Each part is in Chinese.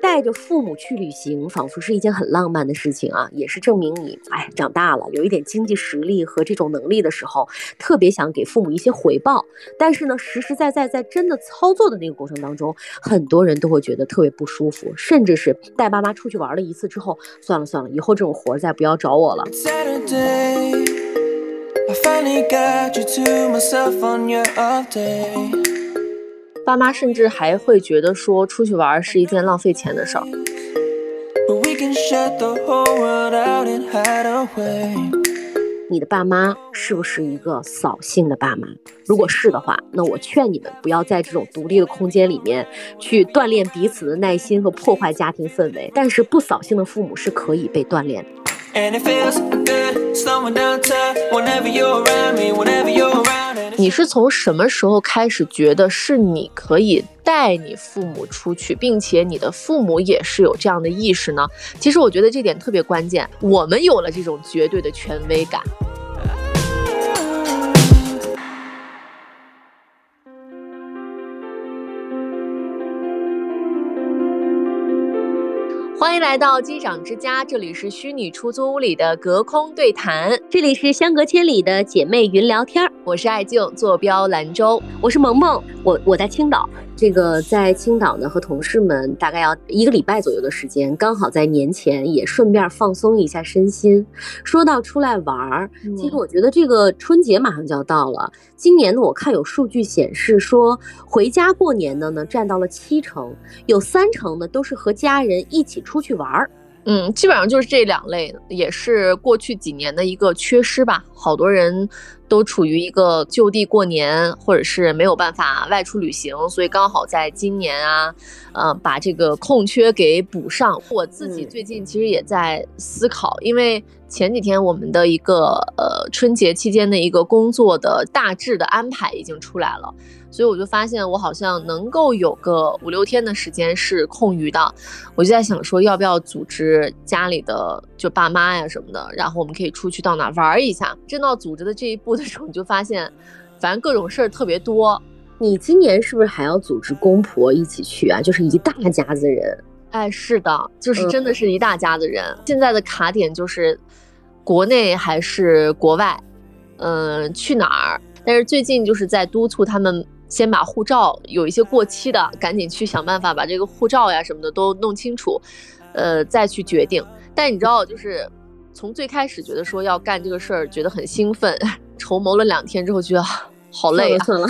带着父母去旅行，仿佛是一件很浪漫的事情啊，也是证明你哎长大了，有一点经济实力和这种能力的时候，特别想给父母一些回报。但是呢，实实在在在真的操作的那个过程当中，很多人都会觉得特别不舒服，甚至是带爸妈出去玩了一次之后，算了算了，以后这种活再不要找我了。爸妈甚至还会觉得说出去玩是一件浪费钱的事儿。你的爸妈是不是一个扫兴的爸妈？如果是的话，那我劝你们不要在这种独立的空间里面去锻炼彼此的耐心和破坏家庭氛围。但是不扫兴的父母是可以被锻炼的。你是从什么时候开始觉得是你可以带你父母出去，并且你的父母也是有这样的意识呢？其实我觉得这点特别关键，我们有了这种绝对的权威感。欢迎来到机长之家，这里是虚拟出租屋里的隔空对谈，这里是相隔千里的姐妹云聊天儿。我是爱静，坐标兰州，我是萌萌，我我在青岛。这个在青岛呢，和同事们大概要一个礼拜左右的时间，刚好在年前也顺便放松一下身心。说到出来玩儿，其实我觉得这个春节马上就要到了。今年呢，我看有数据显示说，回家过年的呢占到了七成，有三成呢都是和家人一起出去玩儿。嗯，基本上就是这两类，也是过去几年的一个缺失吧。好多人都处于一个就地过年，或者是没有办法外出旅行，所以刚好在今年啊，呃，把这个空缺给补上。我自己最近其实也在思考，因为前几天我们的一个呃春节期间的一个工作的大致的安排已经出来了。所以我就发现，我好像能够有个五六天的时间是空余的，我就在想说，要不要组织家里的就爸妈呀什么的，然后我们可以出去到哪玩一下。真到组织的这一步的时候，你就发现，反正各种事儿特别多。你今年是不是还要组织公婆一起去啊？就是一大家子人。哎，是的，就是真的是一大家子人。现在的卡点就是国内还是国外，嗯，去哪儿？但是最近就是在督促他们。先把护照有一些过期的，赶紧去想办法把这个护照呀什么的都弄清楚，呃，再去决定。但你知道，就是从最开始觉得说要干这个事儿，觉得很兴奋，筹谋了两天之后，觉得。好累，算了，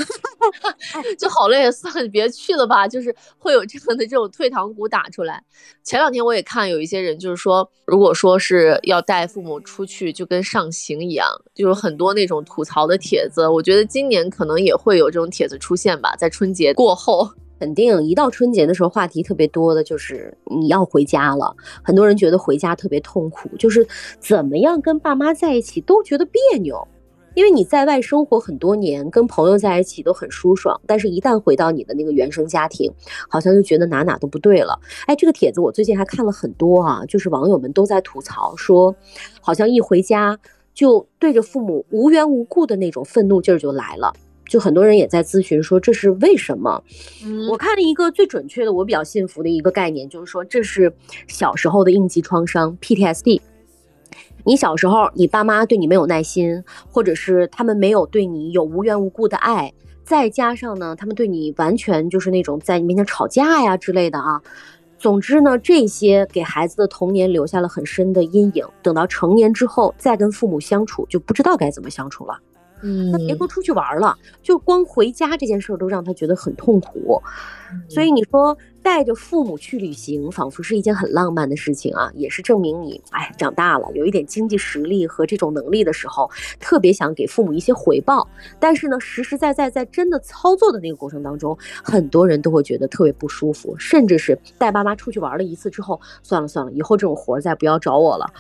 就好累，算了，别去了吧。就是会有这样的这种退堂鼓打出来。前两天我也看有一些人，就是说，如果说是要带父母出去，就跟上刑一样，就有很多那种吐槽的帖子。我觉得今年可能也会有这种帖子出现吧，在春节过后，肯定一到春节的时候，话题特别多的就是你要回家了。很多人觉得回家特别痛苦，就是怎么样跟爸妈在一起都觉得别扭。因为你在外生活很多年，跟朋友在一起都很舒爽，但是一旦回到你的那个原生家庭，好像就觉得哪哪都不对了。哎，这个帖子我最近还看了很多啊，就是网友们都在吐槽说，好像一回家就对着父母无缘无故的那种愤怒劲儿就来了，就很多人也在咨询说这是为什么。我看了一个最准确的，我比较信服的一个概念，就是说这是小时候的应激创伤 PTSD。你小时候，你爸妈对你没有耐心，或者是他们没有对你有无缘无故的爱，再加上呢，他们对你完全就是那种在你面前吵架呀之类的啊。总之呢，这些给孩子的童年留下了很深的阴影。等到成年之后，再跟父母相处，就不知道该怎么相处了。嗯，那别说出去玩了，就光回家这件事儿都让他觉得很痛苦。所以你说。带着父母去旅行，仿佛是一件很浪漫的事情啊，也是证明你哎长大了，有一点经济实力和这种能力的时候，特别想给父母一些回报。但是呢，实实在在在真的操作的那个过程当中，很多人都会觉得特别不舒服，甚至是带爸妈出去玩了一次之后，算了算了，以后这种活儿再不要找我了，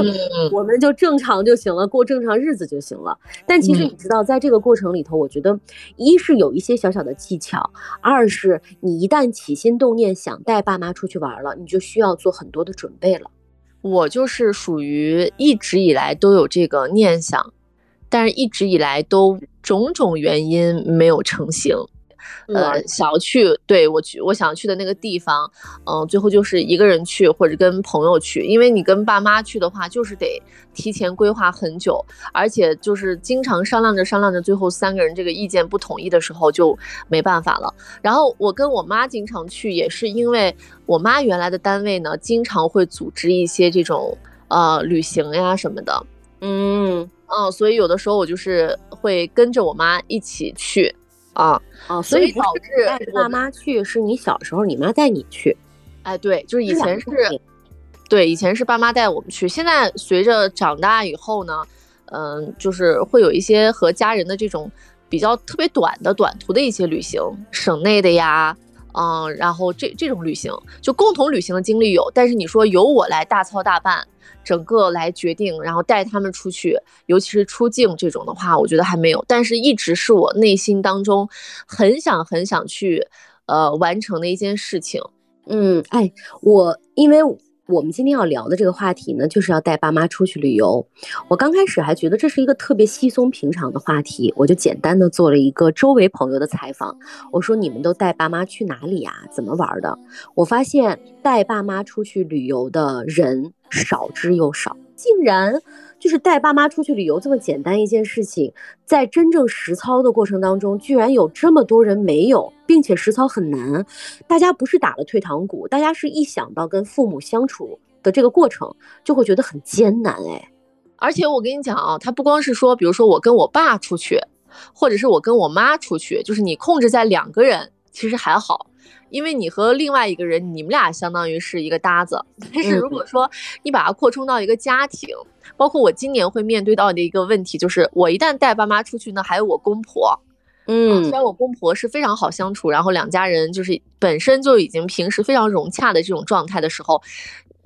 我们就正常就行了，过正常日子就行了。但其实你知道，在这个过程里头，我觉得一是有一些小小的技巧，二是你一旦起心动。念想带爸妈出去玩了，你就需要做很多的准备了。我就是属于一直以来都有这个念想，但是一直以来都种种原因没有成型。呃想要去对我去我想要去的那个地方，嗯，最后就是一个人去或者跟朋友去，因为你跟爸妈去的话，就是得提前规划很久，而且就是经常商量着商量着，最后三个人这个意见不统一的时候就没办法了。然后我跟我妈经常去，也是因为我妈原来的单位呢，经常会组织一些这种呃旅行呀什么的，嗯。嗯，所以有的时候我就是会跟着我妈一起去，啊啊，所以导致带爸妈去是你小时候你妈带你去，哎，对，就是以前是，对，以前是爸妈带我们去，现在随着长大以后呢，嗯，就是会有一些和家人的这种比较特别短的短途的一些旅行，省内的呀，嗯，然后这这种旅行就共同旅行的经历有，但是你说由我来大操大办。整个来决定，然后带他们出去，尤其是出境这种的话，我觉得还没有，但是一直是我内心当中很想很想去，呃，完成的一件事情。嗯，哎，我因为。我们今天要聊的这个话题呢，就是要带爸妈出去旅游。我刚开始还觉得这是一个特别稀松平常的话题，我就简单的做了一个周围朋友的采访。我说你们都带爸妈去哪里呀？怎么玩的？我发现带爸妈出去旅游的人少之又少，竟然。就是带爸妈出去旅游这么简单一件事情，在真正实操的过程当中，居然有这么多人没有，并且实操很难。大家不是打了退堂鼓，大家是一想到跟父母相处的这个过程，就会觉得很艰难。哎，而且我跟你讲啊，他不光是说，比如说我跟我爸出去，或者是我跟我妈出去，就是你控制在两个人，其实还好。因为你和另外一个人，你们俩相当于是一个搭子。但是如果说你把它扩充到一个家庭，包括我今年会面对到的一个问题，就是我一旦带爸妈出去呢，还有我公婆。嗯，虽然我公婆是非常好相处，然后两家人就是本身就已经平时非常融洽的这种状态的时候。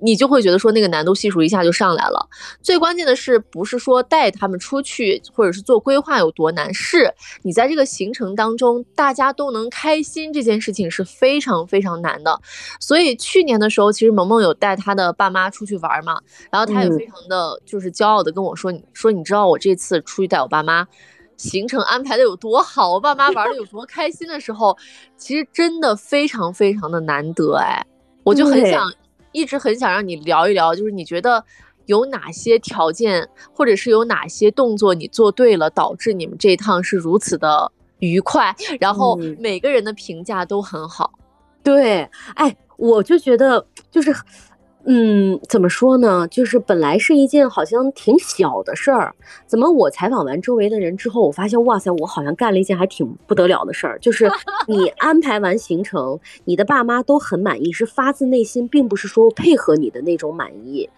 你就会觉得说那个难度系数一下就上来了。最关键的是，不是说带他们出去或者是做规划有多难，是你在这个行程当中大家都能开心，这件事情是非常非常难的。所以去年的时候，其实萌萌有带他的爸妈出去玩嘛，然后他也非常的就是骄傲的跟我说：“你说你知道我这次出去带我爸妈，行程安排的有多好，我爸妈玩的有多开心的时候，其实真的非常非常的难得哎，我就很想。”一直很想让你聊一聊，就是你觉得有哪些条件，或者是有哪些动作你做对了，导致你们这一趟是如此的愉快，然后每个人的评价都很好。对，哎，我就觉得就是。嗯，怎么说呢？就是本来是一件好像挺小的事儿，怎么我采访完周围的人之后，我发现哇塞，我好像干了一件还挺不得了的事儿。就是 你安排完行程，你的爸妈都很满意，是发自内心，并不是说配合你的那种满意。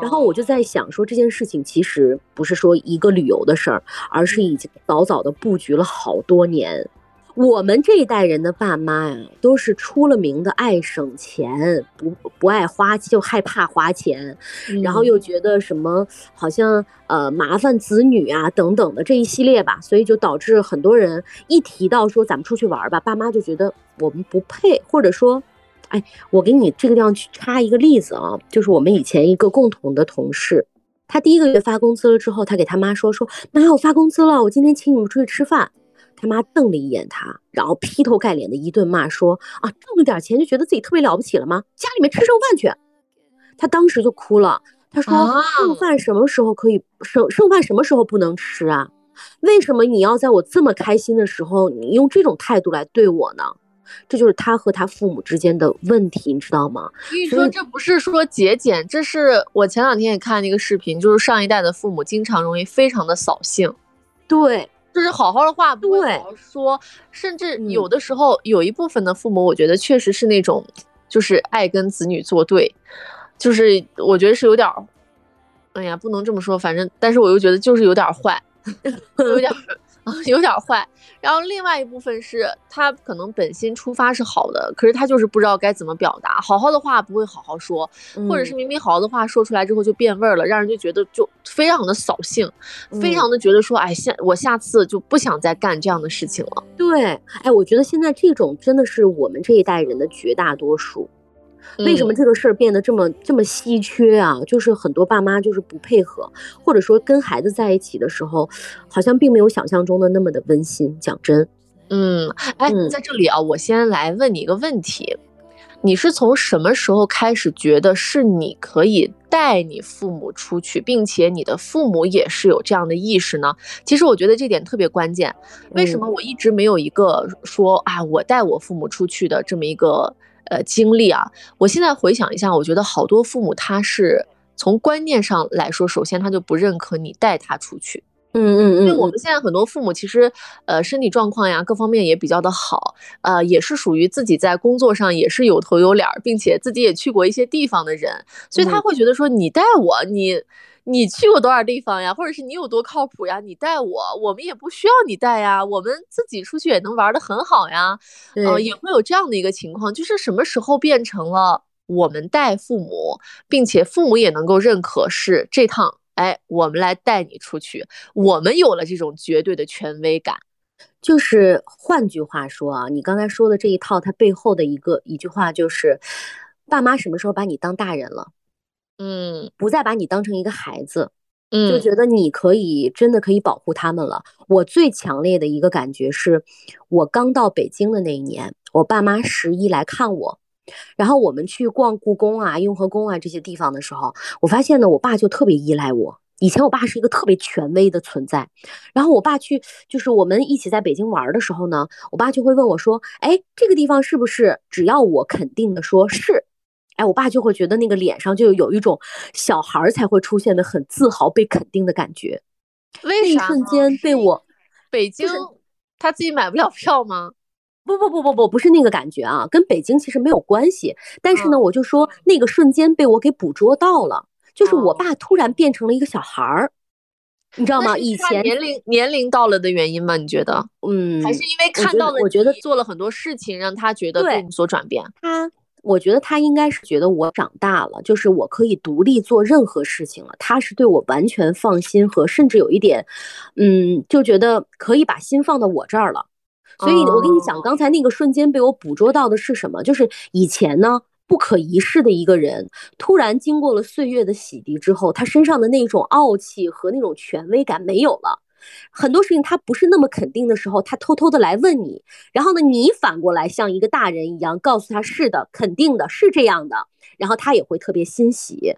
然后我就在想说，这件事情其实不是说一个旅游的事儿，而是已经早早的布局了好多年。我们这一代人的爸妈呀，都是出了名的爱省钱，不不爱花，就害怕花钱，然后又觉得什么好像呃麻烦子女啊等等的这一系列吧，所以就导致很多人一提到说咱们出去玩吧，爸妈就觉得我们不配，或者说，哎，我给你这个地方去插一个例子啊，就是我们以前一个共同的同事，他第一个月发工资了之后，他给他妈说说妈，我发工资了，我今天请你们出去吃饭。他妈瞪了一眼他，然后劈头盖脸的一顿骂，说：“啊，挣了点钱就觉得自己特别了不起了吗？家里面吃剩饭去。”他当时就哭了，他说：“剩饭什么时候可以剩？剩饭什么时候不能吃啊？为什么你要在我这么开心的时候，你用这种态度来对我呢？这就是他和他父母之间的问题，你知道吗？”所以说，这不是说节俭，这是我前两天也看了一个视频，就是上一代的父母经常容易非常的扫兴。对。就是好好的话不会好好说，甚至有的时候有一部分的父母，我觉得确实是那种，就是爱跟子女作对，就是我觉得是有点儿，哎呀，不能这么说，反正，但是我又觉得就是有点坏，有点。啊，有点坏。然后另外一部分是他可能本心出发是好的，可是他就是不知道该怎么表达。好好的话不会好好说，或者是明明好好的话说出来之后就变味儿了，让人就觉得就非常的扫兴，非常的觉得说，哎，下我下次就不想再干这样的事情了。对，哎，我觉得现在这种真的是我们这一代人的绝大多数。为什么这个事儿变得这么这么稀缺啊？就是很多爸妈就是不配合，或者说跟孩子在一起的时候，好像并没有想象中的那么的温馨。讲真，嗯，哎，在这里啊，我先来问你一个问题。你是从什么时候开始觉得是你可以带你父母出去，并且你的父母也是有这样的意识呢？其实我觉得这点特别关键。为什么我一直没有一个说啊，我带我父母出去的这么一个呃经历啊？我现在回想一下，我觉得好多父母他是从观念上来说，首先他就不认可你带他出去。嗯嗯嗯，因为我们现在很多父母其实，呃，身体状况呀，各方面也比较的好，呃，也是属于自己在工作上也是有头有脸儿，并且自己也去过一些地方的人，所以他会觉得说，你带我，你你去过多少地方呀，或者是你有多靠谱呀，你带我，我们也不需要你带呀，我们自己出去也能玩的很好呀，嗯，也会有这样的一个情况，就是什么时候变成了我们带父母，并且父母也能够认可是这趟。哎，我们来带你出去，我们有了这种绝对的权威感。就是换句话说啊，你刚才说的这一套，它背后的一个一句话就是，爸妈什么时候把你当大人了？嗯，不再把你当成一个孩子，嗯，就觉得你可以真的可以保护他们了。我最强烈的一个感觉是，我刚到北京的那一年，我爸妈十一来看我。然后我们去逛故宫啊、雍和宫啊这些地方的时候，我发现呢，我爸就特别依赖我。以前我爸是一个特别权威的存在，然后我爸去就是我们一起在北京玩的时候呢，我爸就会问我说：“哎，这个地方是不是？”只要我肯定的说是，哎，我爸就会觉得那个脸上就有一种小孩才会出现的很自豪、被肯定的感觉。为啥？瞬间被我北京他自己买不了票吗？不不不不不，不是那个感觉啊，跟北京其实没有关系。但是呢，我就说那个瞬间被我给捕捉到了，就是我爸突然变成了一个小孩儿，你知道吗？以前年龄年龄到了的原因吗？你觉得？嗯，还是因为看到了？我觉得做了很多事情，让他觉得有所转变。他，我觉得他应该是觉得我长大了，就是我可以独立做任何事情了。他是对我完全放心和甚至有一点，嗯，就觉得可以把心放到我这儿了。所以，我跟你讲，刚才那个瞬间被我捕捉到的是什么？就是以前呢，不可一世的一个人，突然经过了岁月的洗涤之后，他身上的那种傲气和那种权威感没有了。很多事情他不是那么肯定的时候，他偷偷的来问你，然后呢，你反过来像一个大人一样告诉他是的，肯定的，是这样的，然后他也会特别欣喜。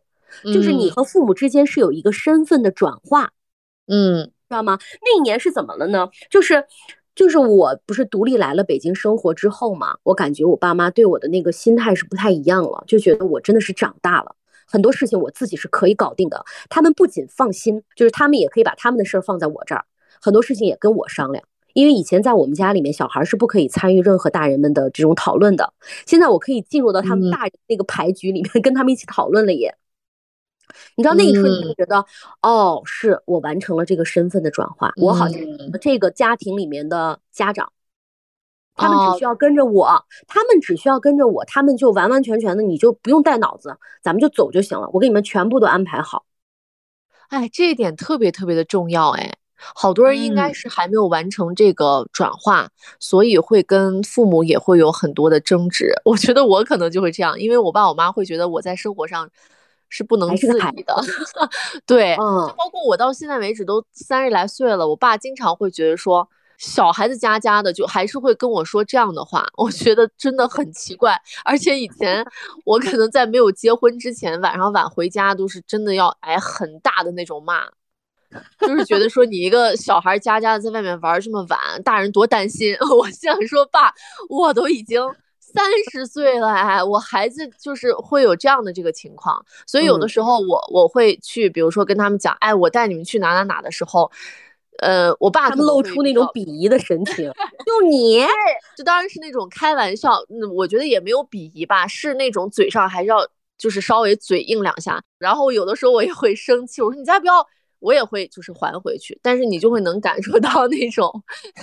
就是你和父母之间是有一个身份的转化，嗯，知道吗？那一年是怎么了呢？就是。就是我不是独立来了北京生活之后嘛，我感觉我爸妈对我的那个心态是不太一样了，就觉得我真的是长大了，很多事情我自己是可以搞定的。他们不仅放心，就是他们也可以把他们的事儿放在我这儿，很多事情也跟我商量。因为以前在我们家里面，小孩是不可以参与任何大人们的这种讨论的，现在我可以进入到他们大人那个牌局里面，跟他们一起讨论了耶。你知道那一瞬间觉得，哦，是我完成了这个身份的转化，我好像这个家庭里面的家长，他们只需要跟着我，他们只需要跟着我，他们就完完全全的，你就不用带脑子，咱们就走就行了，我给你们全部都安排好。哎，这一点特别特别的重要，哎，好多人应该是还没有完成这个转化，所以会跟父母也会有很多的争执。我觉得我可能就会这样，因为我爸我妈会觉得我在生活上。是不能自理的，对，就包括我到现在为止都三十来岁了，我爸经常会觉得说小孩子家家的，就还是会跟我说这样的话，我觉得真的很奇怪。而且以前我可能在没有结婚之前，晚上晚回家都是真的要挨很大的那种骂，就是觉得说你一个小孩家家的在外面玩这么晚，大人多担心。我想说爸，我都已经。三十岁了，哎，我孩子就是会有这样的这个情况，所以有的时候我我会去，比如说跟他们讲，哎，我带你们去哪哪哪的时候，呃，我爸他们露出那种鄙夷的神情，就你，就当然是那种开玩笑，嗯，我觉得也没有鄙夷吧，是那种嘴上还是要就是稍微嘴硬两下，然后有的时候我也会生气，我说你再不要，我也会就是还回去，但是你就会能感受到那种，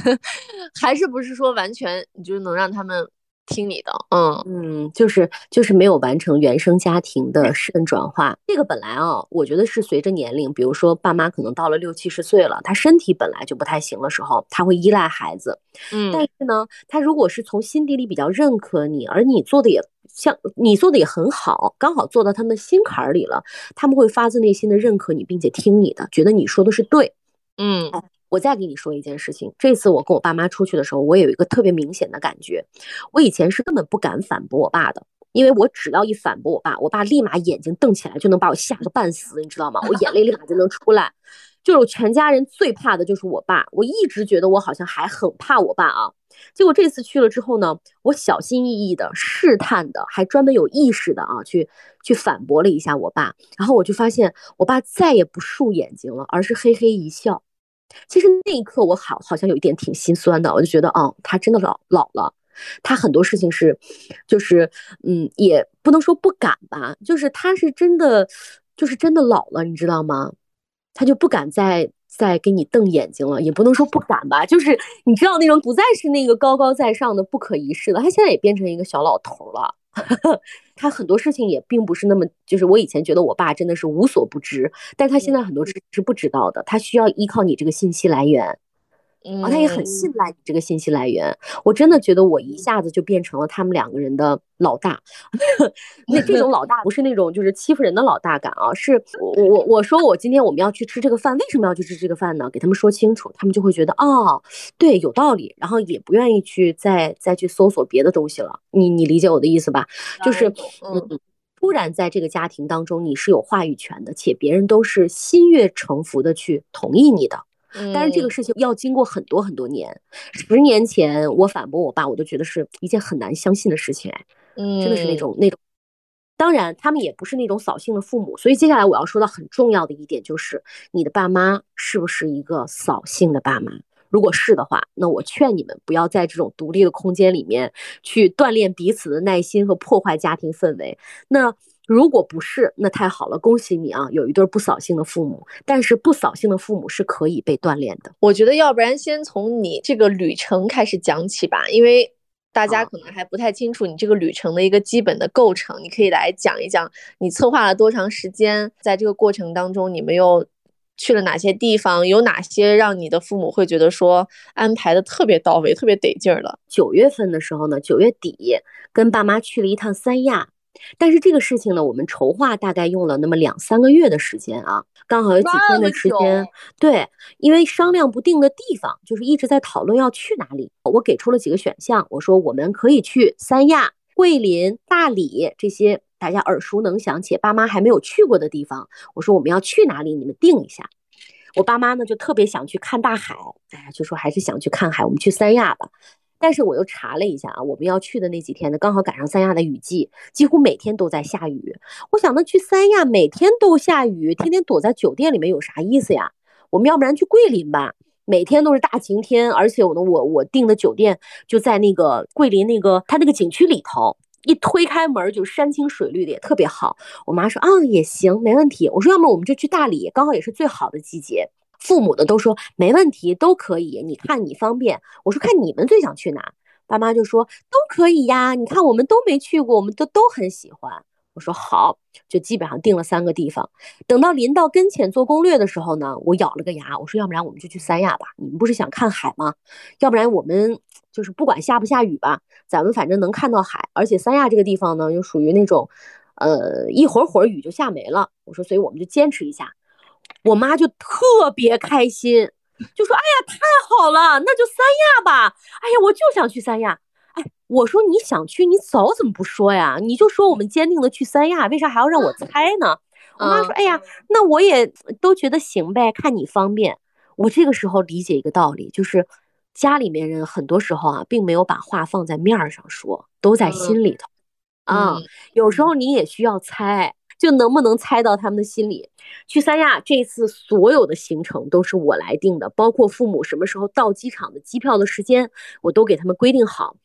还是不是说完全你就能让他们。听你的，嗯嗯，就是就是没有完成原生家庭的身份转化。这个本来啊，我觉得是随着年龄，比如说爸妈可能到了六七十岁了，他身体本来就不太行的时候，他会依赖孩子。嗯，但是呢，他如果是从心底里比较认可你，而你做的也像你做的也很好，刚好做到他们的心坎儿里了，他们会发自内心的认可你，并且听你的，觉得你说的是对。嗯。我再给你说一件事情，这次我跟我爸妈出去的时候，我有一个特别明显的感觉，我以前是根本不敢反驳我爸的，因为我只要一反驳我爸，我爸立马眼睛瞪起来，就能把我吓个半死，你知道吗？我眼泪立马就能出来。就是我全家人最怕的就是我爸，我一直觉得我好像还很怕我爸啊。结果这次去了之后呢，我小心翼翼的、试探的，还专门有意识的啊，去去反驳了一下我爸。然后我就发现我爸再也不竖眼睛了，而是嘿嘿一笑。其实那一刻我好好像有一点挺心酸的，我就觉得哦，他真的老老了，他很多事情是，就是嗯，也不能说不敢吧，就是他是真的，就是真的老了，你知道吗？他就不敢再再给你瞪眼睛了，也不能说不敢吧，就是你知道那种不再是那个高高在上的不可一世了，他现在也变成一个小老头了。他很多事情也并不是那么，就是我以前觉得我爸真的是无所不知，但他现在很多事是不知道的，他需要依靠你这个信息来源。啊，他也很信赖你这个信息来源。我真的觉得我一下子就变成了他们两个人的老大。那这种老大不是那种就是欺负人的老大感啊，是我我我说我今天我们要去吃这个饭，为什么要去吃这个饭呢？给他们说清楚，他们就会觉得哦，对，有道理，然后也不愿意去再再去搜索别的东西了。你你理解我的意思吧？就是嗯，突然在这个家庭当中你是有话语权的，且别人都是心悦诚服的去同意你的。但是这个事情要经过很多很多年，十年前我反驳我爸，我都觉得是一件很难相信的事情，哎，真的是那种那种。当然，他们也不是那种扫兴的父母，所以接下来我要说到很重要的一点，就是你的爸妈是不是一个扫兴的爸妈？如果是的话，那我劝你们不要在这种独立的空间里面去锻炼彼此的耐心和破坏家庭氛围。那。如果不是，那太好了，恭喜你啊，有一对不扫兴的父母。但是不扫兴的父母是可以被锻炼的。我觉得，要不然先从你这个旅程开始讲起吧，因为大家可能还不太清楚你这个旅程的一个基本的构成。你可以来讲一讲，你策划了多长时间，在这个过程当中，你们又去了哪些地方，有哪些让你的父母会觉得说安排的特别到位、特别得劲儿了。九月份的时候呢，九月底跟爸妈去了一趟三亚。但是这个事情呢，我们筹划大概用了那么两三个月的时间啊，刚好有几天的时间。对，因为商量不定的地方，就是一直在讨论要去哪里。我给出了几个选项，我说我们可以去三亚、桂林、大理这些大家耳熟能详且爸妈还没有去过的地方。我说我们要去哪里，你们定一下。我爸妈呢就特别想去看大海，哎呀，就说还是想去看海，我们去三亚吧。但是我又查了一下啊，我们要去的那几天呢，刚好赶上三亚的雨季，几乎每天都在下雨。我想，那去三亚每天都下雨，天天躲在酒店里面有啥意思呀？我们要不然去桂林吧，每天都是大晴天，而且我呢，我我订的酒店就在那个桂林那个它那个景区里头，一推开门就山清水绿的，也特别好。我妈说啊，也行，没问题。我说要么我们就去大理，刚好也是最好的季节。父母的都说没问题，都可以。你看你方便，我说看你们最想去哪。爸妈就说都可以呀。你看我们都没去过，我们都都很喜欢。我说好，就基本上定了三个地方。等到临到跟前做攻略的时候呢，我咬了个牙，我说要不然我们就去三亚吧。你们不是想看海吗？要不然我们就是不管下不下雨吧，咱们反正能看到海。而且三亚这个地方呢，又属于那种，呃，一会儿会儿雨就下没了。我说，所以我们就坚持一下。我妈就特别开心，就说：“哎呀，太好了，那就三亚吧。”哎呀，我就想去三亚。哎，我说你想去，你早怎么不说呀？你就说我们坚定的去三亚，为啥还要让我猜呢？我妈说：“哎呀，那我也都觉得行呗，看你方便。”我这个时候理解一个道理，就是家里面人很多时候啊，并没有把话放在面上说，都在心里头啊。有时候你也需要猜。就能不能猜到他们的心理？去三亚这次所有的行程都是我来定的，包括父母什么时候到机场的机票的时间，我都给他们规定好。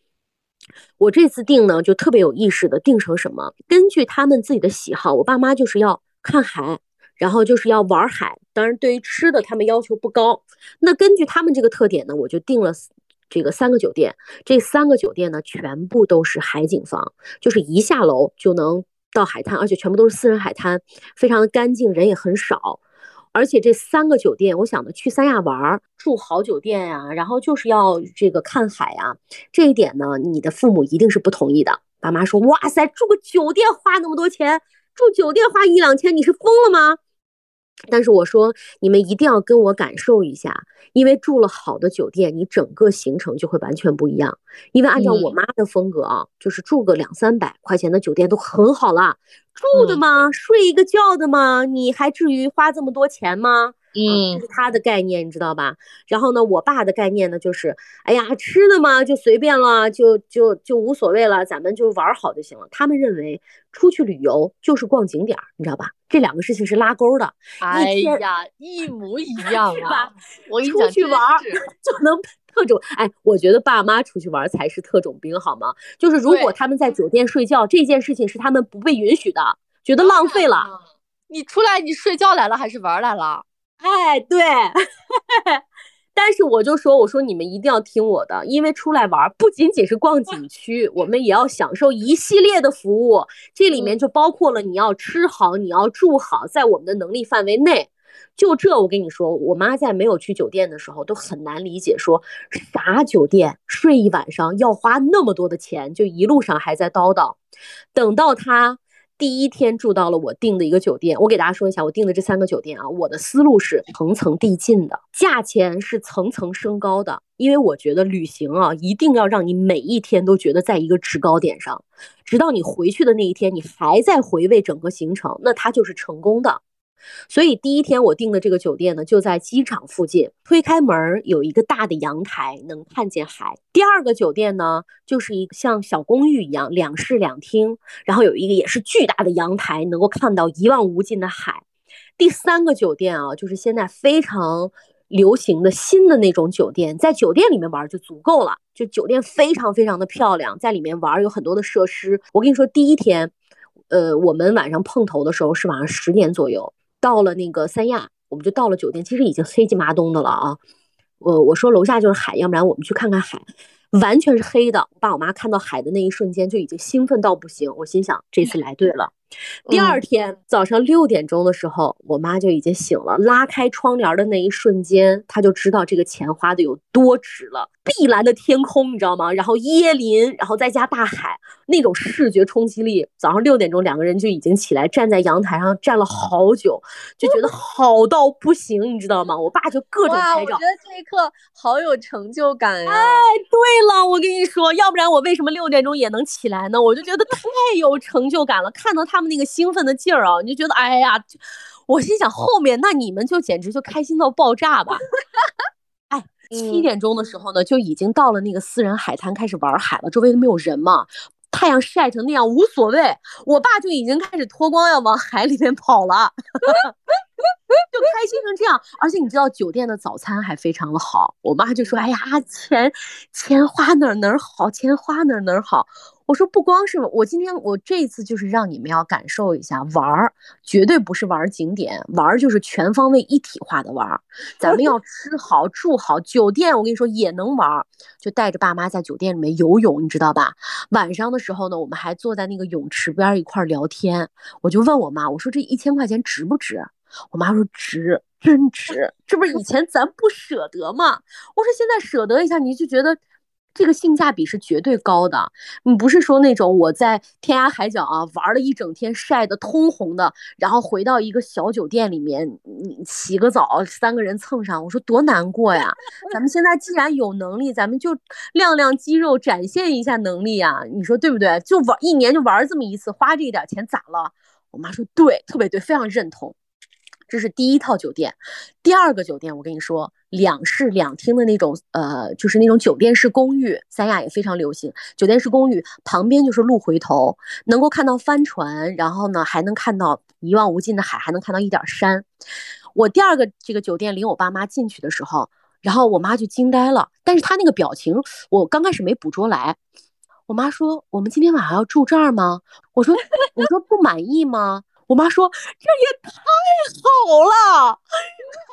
我这次定呢，就特别有意识的定成什么？根据他们自己的喜好，我爸妈就是要看海，然后就是要玩海。当然，对于吃的他们要求不高。那根据他们这个特点呢，我就定了这个三个酒店。这三个酒店呢，全部都是海景房，就是一下楼就能。到海滩，而且全部都是私人海滩，非常的干净，人也很少。而且这三个酒店，我想的去三亚玩，住好酒店呀，然后就是要这个看海呀。这一点呢，你的父母一定是不同意的。爸妈说：“哇塞，住个酒店花那么多钱，住酒店花一两千，你是疯了吗？”但是我说你们一定要跟我感受一下，因为住了好的酒店，你整个行程就会完全不一样。因为按照我妈的风格啊，就是住个两三百块钱的酒店都很好了，住的嘛，睡一个觉的嘛，你还至于花这么多钱吗？嗯，这是他的概念，你知道吧？然后呢，我爸的概念呢，就是，哎呀，吃的嘛就随便了，就就就无所谓了，咱们就玩好就行了。他们认为出去旅游就是逛景点，你知道吧？这两个事情是拉钩的。哎呀，一模一样 啊！我出去玩 就能特种，哎，我觉得爸妈出去玩才是特种兵，好吗？就是如果他们在酒店睡觉这件事情是他们不被允许的，觉得浪费了。你出来，你睡觉来了还是玩来了？哎，对，但是我就说，我说你们一定要听我的，因为出来玩不仅仅是逛景区，我们也要享受一系列的服务，这里面就包括了你要吃好，你要住好，在我们的能力范围内。就这，我跟你说，我妈在没有去酒店的时候都很难理解，说啥酒店睡一晚上要花那么多的钱，就一路上还在叨叨，等到她。第一天住到了我订的一个酒店，我给大家说一下，我订的这三个酒店啊，我的思路是层层递进的，价钱是层层升高的，因为我觉得旅行啊，一定要让你每一天都觉得在一个制高点上，直到你回去的那一天，你还在回味整个行程，那它就是成功的。所以第一天我订的这个酒店呢，就在机场附近，推开门有一个大的阳台，能看见海。第二个酒店呢，就是一个像小公寓一样，两室两厅，然后有一个也是巨大的阳台，能够看到一望无尽的海。第三个酒店啊，就是现在非常流行的新的那种酒店，在酒店里面玩就足够了，就酒店非常非常的漂亮，在里面玩有很多的设施。我跟你说，第一天，呃，我们晚上碰头的时候是晚上十点左右。到了那个三亚，我们就到了酒店，其实已经黑鸡麻冬的了啊。我我说楼下就是海，要不然我们去看看海。完全是黑的，我爸我妈看到海的那一瞬间就已经兴奋到不行。我心想，这次来对了。第二天早上六点钟的时候，我妈就已经醒了。拉开窗帘的那一瞬间，她就知道这个钱花的有多值了。碧蓝的天空，你知道吗？然后椰林，然后再加大海，那种视觉冲击力。早上六点钟，两个人就已经起来，站在阳台上站了好久，就觉得好到不行，你知道吗？我爸就各种拍照。我觉得这一刻好有成就感呀！哎，对了，我跟你说，要不然我为什么六点钟也能起来呢？我就觉得太有成就感了，看到他。他们那个兴奋的劲儿啊，你就觉得哎呀，我心想后面那你们就简直就开心到爆炸吧！哎，七点钟的时候呢，就已经到了那个私人海滩开始玩海了，周围都没有人嘛，太阳晒成那样无所谓。我爸就已经开始脱光要往海里面跑了，就开心成这样。而且你知道酒店的早餐还非常的好，我妈就说：“哎呀，钱钱花哪哪儿好，钱花哪哪儿好。”我说不光是我今天我这次就是让你们要感受一下玩儿，绝对不是玩景点，玩儿就是全方位一体化的玩儿。咱们要 吃好住好，酒店我跟你说也能玩儿，就带着爸妈在酒店里面游泳，你知道吧？晚上的时候呢，我们还坐在那个泳池边一块聊天。我就问我妈，我说这一千块钱值不值？我妈说值，真值。这不是以前咱不舍得吗？我说现在舍得一下，你就觉得。这个性价比是绝对高的，你不是说那种我在天涯海角啊玩了一整天晒得通红的，然后回到一个小酒店里面，你洗个澡，三个人蹭上，我说多难过呀！咱们现在既然有能力，咱们就亮亮肌肉，展现一下能力呀，你说对不对？就玩一年就玩这么一次，花这一点钱咋了？我妈说对，特别对，非常认同。这是第一套酒店，第二个酒店，我跟你说，两室两厅的那种，呃，就是那种酒店式公寓，三亚也非常流行。酒店式公寓旁边就是路回头，能够看到帆船，然后呢还能看到一望无尽的海，还能看到一点山。我第二个这个酒店领我爸妈进去的时候，然后我妈就惊呆了，但是她那个表情我刚开始没捕捉来。我妈说：“我们今天晚上要住这儿吗？”我说：“我说不满意吗？”我妈说：“这也太好了，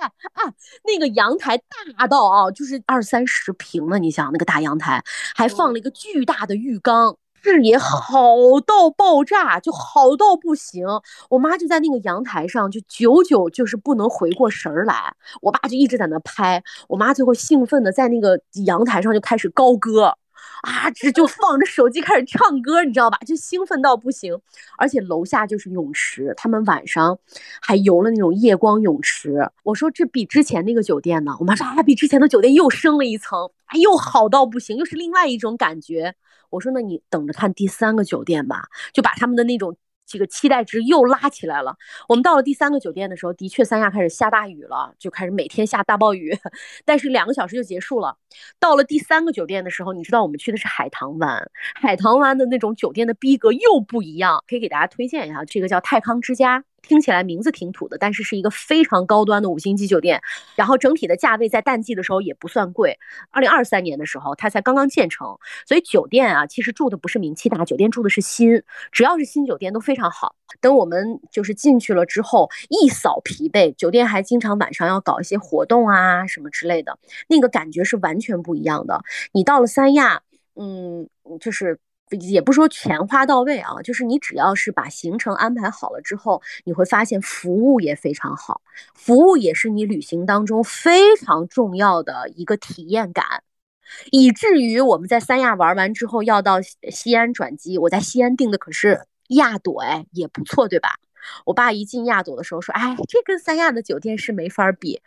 哎哎，那个阳台大到啊，就是二三十平了。你想那个大阳台，还放了一个巨大的浴缸，视野好到爆炸，就好到不行。我妈就在那个阳台上，就久久就是不能回过神儿来。我爸就一直在那拍，我妈最后兴奋的在那个阳台上就开始高歌。”啊，这就放着手机开始唱歌，你知道吧？就兴奋到不行。而且楼下就是泳池，他们晚上还游了那种夜光泳池。我说这比之前那个酒店呢？我妈说啊，比之前的酒店又升了一层，哎又好到不行，又是另外一种感觉。我说那你等着看第三个酒店吧，就把他们的那种。这个期待值又拉起来了。我们到了第三个酒店的时候，的确三亚开始下大雨了，就开始每天下大暴雨，但是两个小时就结束了。到了第三个酒店的时候，你知道我们去的是海棠湾，海棠湾的那种酒店的逼格又不一样，可以给大家推荐一下，这个叫泰康之家。听起来名字挺土的，但是是一个非常高端的五星级酒店，然后整体的价位在淡季的时候也不算贵。二零二三年的时候，它才刚刚建成，所以酒店啊，其实住的不是名气大酒店，住的是新，只要是新酒店都非常好。等我们就是进去了之后，一扫疲惫，酒店还经常晚上要搞一些活动啊什么之类的，那个感觉是完全不一样的。你到了三亚，嗯，就是。也不说全花到位啊，就是你只要是把行程安排好了之后，你会发现服务也非常好，服务也是你旅行当中非常重要的一个体验感，以至于我们在三亚玩完之后要到西安转机，我在西安订的可是亚朵，哎，也不错，对吧？我爸一进亚朵的时候说，哎，这跟三亚的酒店是没法比。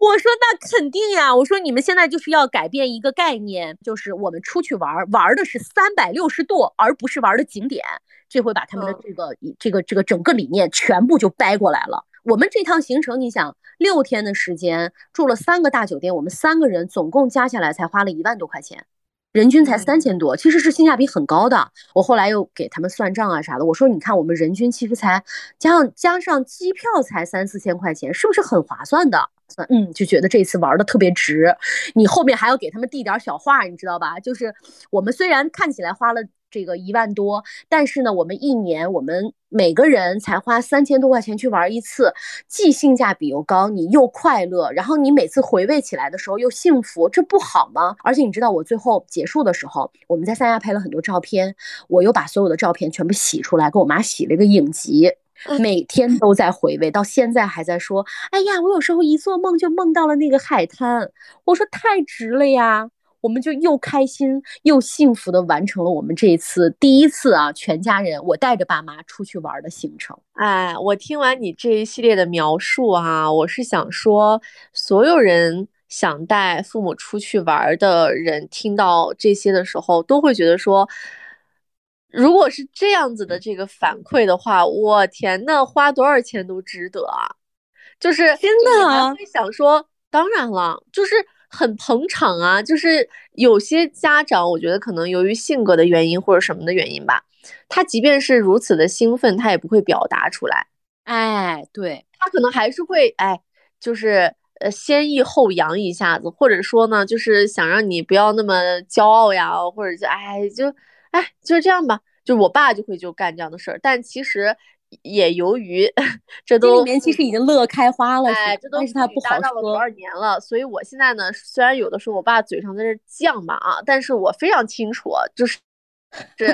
我说那肯定呀，我说你们现在就是要改变一个概念，就是我们出去玩玩的是三百六十度，而不是玩的景点。这回把他们的这个这个这个整个理念全部就掰过来了。我们这趟行程，你想六天的时间住了三个大酒店，我们三个人总共加下来才花了一万多块钱。人均才三千多，其实是性价比很高的。我后来又给他们算账啊啥的，我说你看我们人均其实才加上加上机票才三四千块钱，是不是很划算的？算嗯，就觉得这次玩的特别值。你后面还要给他们递点小话，你知道吧？就是我们虽然看起来花了。这个一万多，但是呢，我们一年我们每个人才花三千多块钱去玩一次，既性价比又高，你又快乐，然后你每次回味起来的时候又幸福，这不好吗？而且你知道，我最后结束的时候，我们在三亚拍了很多照片，我又把所有的照片全部洗出来，给我妈洗了一个影集，每天都在回味，到现在还在说，哎呀，我有时候一做梦就梦到了那个海滩，我说太值了呀。我们就又开心又幸福的完成了我们这一次第一次啊，全家人我带着爸妈出去玩的行程。哎，我听完你这一系列的描述啊，我是想说，所有人想带父母出去玩的人，听到这些的时候，都会觉得说，如果是这样子的这个反馈的话，我天那，花多少钱都值得啊！就是真的会想说，当然了，就是。很捧场啊，就是有些家长，我觉得可能由于性格的原因或者什么的原因吧，他即便是如此的兴奋，他也不会表达出来。哎，对他可能还是会哎，就是呃先抑后扬一下子，或者说呢，就是想让你不要那么骄傲呀，或者就哎就哎就这样吧，就我爸就会就干这样的事儿，但其实。也由于这都里面其实已经乐开花了，哎，这都是他不好说。多少年了，所以我现在呢，虽然有的时候我爸嘴上在这犟嘛啊，但是我非常清楚，就是是，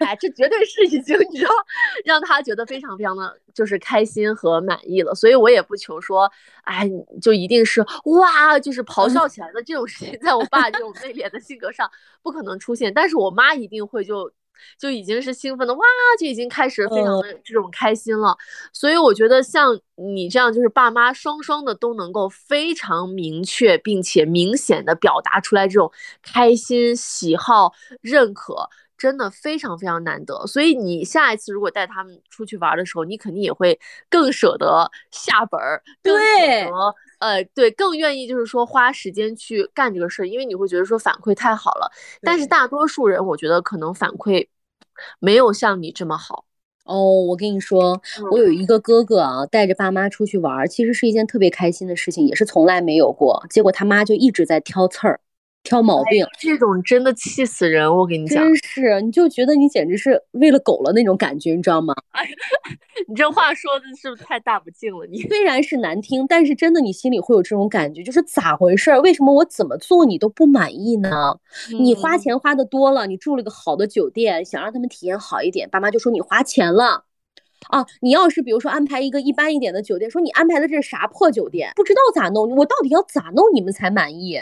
哎，这绝对是已经你知道，让他觉得非常非常的就是开心和满意了。所以我也不求说，哎，就一定是哇，就是咆哮起来的这种事情，在我爸这种 内敛的性格上不可能出现，但是我妈一定会就。就已经是兴奋的哇，就已经开始非常的这种开心了。所以我觉得像你这样，就是爸妈双双的都能够非常明确并且明显的表达出来这种开心、喜好、认可，真的非常非常难得。所以你下一次如果带他们出去玩的时候，你肯定也会更舍得下本儿，更舍得。呃，对，更愿意就是说花时间去干这个事儿，因为你会觉得说反馈太好了。但是大多数人，我觉得可能反馈没有像你这么好。哦，我跟你说，我有一个哥哥啊，带着爸妈出去玩，其实是一件特别开心的事情，也是从来没有过。结果他妈就一直在挑刺儿。挑毛病，这种真的气死人！我跟你讲，真是，你就觉得你简直是喂了狗了那种感觉，你知道吗？哎，你这话说的是不是太大不敬了？你 虽然是难听，但是真的你心里会有这种感觉，就是咋回事？为什么我怎么做你都不满意呢？你花钱花的多了，你住了个好的酒店，想让他们体验好一点，爸妈就说你花钱了。啊，你要是比如说安排一个一般一点的酒店，说你安排的这是啥破酒店，不知道咋弄，我到底要咋弄你们才满意？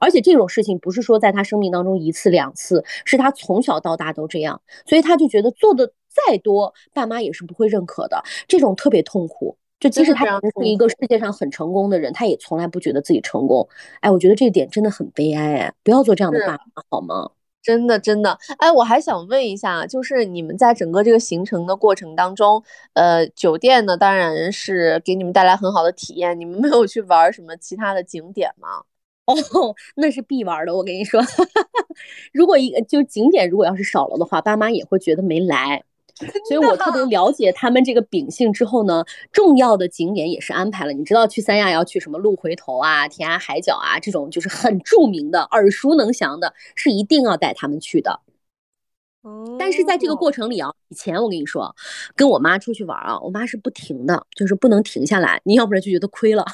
而且这种事情不是说在他生命当中一次两次，是他从小到大都这样，所以他就觉得做的再多，爸妈也是不会认可的，这种特别痛苦。就即使他是一个世界上很成功的人，他也从来不觉得自己成功。哎，我觉得这点真的很悲哀，哎，不要做这样的爸妈好吗？真的，真的，哎，我还想问一下，就是你们在整个这个行程的过程当中，呃，酒店呢，当然是给你们带来很好的体验，你们没有去玩什么其他的景点吗？哦，那是必玩的，我跟你说，如果一个就景点如果要是少了的话，爸妈也会觉得没来。所以我特别了解他们这个秉性之后呢，重要的景点也是安排了。你知道去三亚要去什么鹿回头啊、天涯海角啊，这种就是很著名的、耳熟能详的，是一定要带他们去的。但是在这个过程里啊，以前我跟你说，跟我妈出去玩啊，我妈是不停的，就是不能停下来，你要不然就觉得亏了，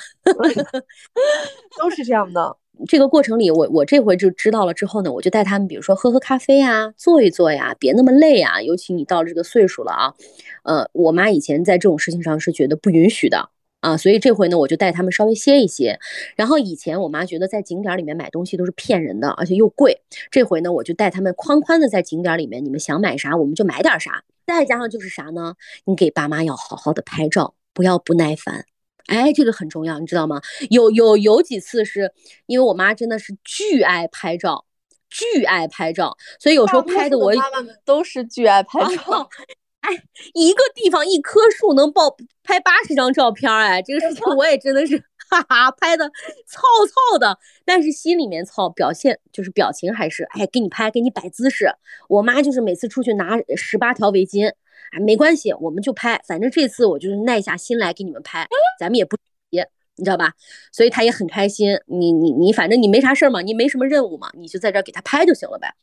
都是这样的。这个过程里，我我这回就知道了之后呢，我就带他们，比如说喝喝咖啡呀，坐一坐呀，别那么累啊。尤其你到了这个岁数了啊，呃，我妈以前在这种事情上是觉得不允许的啊，所以这回呢，我就带他们稍微歇一歇。然后以前我妈觉得在景点里面买东西都是骗人的，而且又贵。这回呢，我就带他们宽宽的在景点里面，你们想买啥我们就买点啥。再加上就是啥呢？你给爸妈要好好的拍照，不要不耐烦。哎，这个很重要，你知道吗？有有有几次是因为我妈真的是巨爱拍照，巨爱拍照，所以有时候拍的我妈妈们都是巨爱拍照。哎，一个地方一棵树能爆拍八十张照片，哎，这个事情我也真的是 哈哈拍的糙糙的，但是心里面糙，表现就是表情还是哎给你拍，给你摆姿势。我妈就是每次出去拿十八条围巾。哎，没关系，我们就拍，反正这次我就是耐下心来给你们拍，咱们也不急，你知道吧？所以他也很开心。你你你，反正你没啥事儿嘛，你没什么任务嘛，你就在这儿给他拍就行了呗。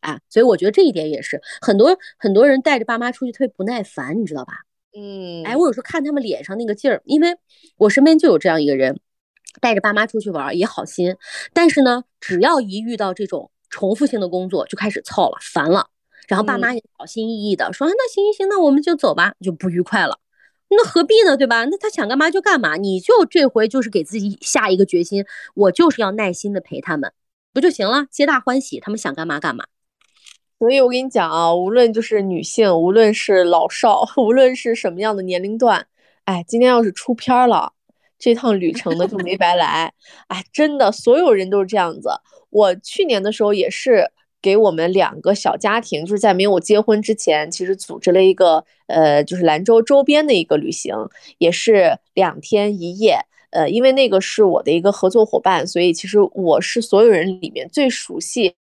啊，所以我觉得这一点也是很多很多人带着爸妈出去特别不耐烦，你知道吧？嗯，哎，我有时候看他们脸上那个劲儿，因为我身边就有这样一个人，带着爸妈出去玩也好心，但是呢，只要一遇到这种重复性的工作，就开始操了，烦了。然后爸妈也小心翼翼的说：“那行行行，那我们就走吧。”就不愉快了。那何必呢？对吧？那他想干嘛就干嘛。你就这回就是给自己下一个决心，我就是要耐心的陪他们，不就行了？皆大欢喜，他们想干嘛干嘛。所以我跟你讲啊，无论就是女性，无论是老少，无论是什么样的年龄段，哎，今天要是出片了，这趟旅程呢就没白来。哎，真的，所有人都是这样子。我去年的时候也是。给我们两个小家庭，就是在没有结婚之前，其实组织了一个呃，就是兰州周边的一个旅行，也是两天一夜。呃，因为那个是我的一个合作伙伴，所以其实我是所有人里面最熟悉，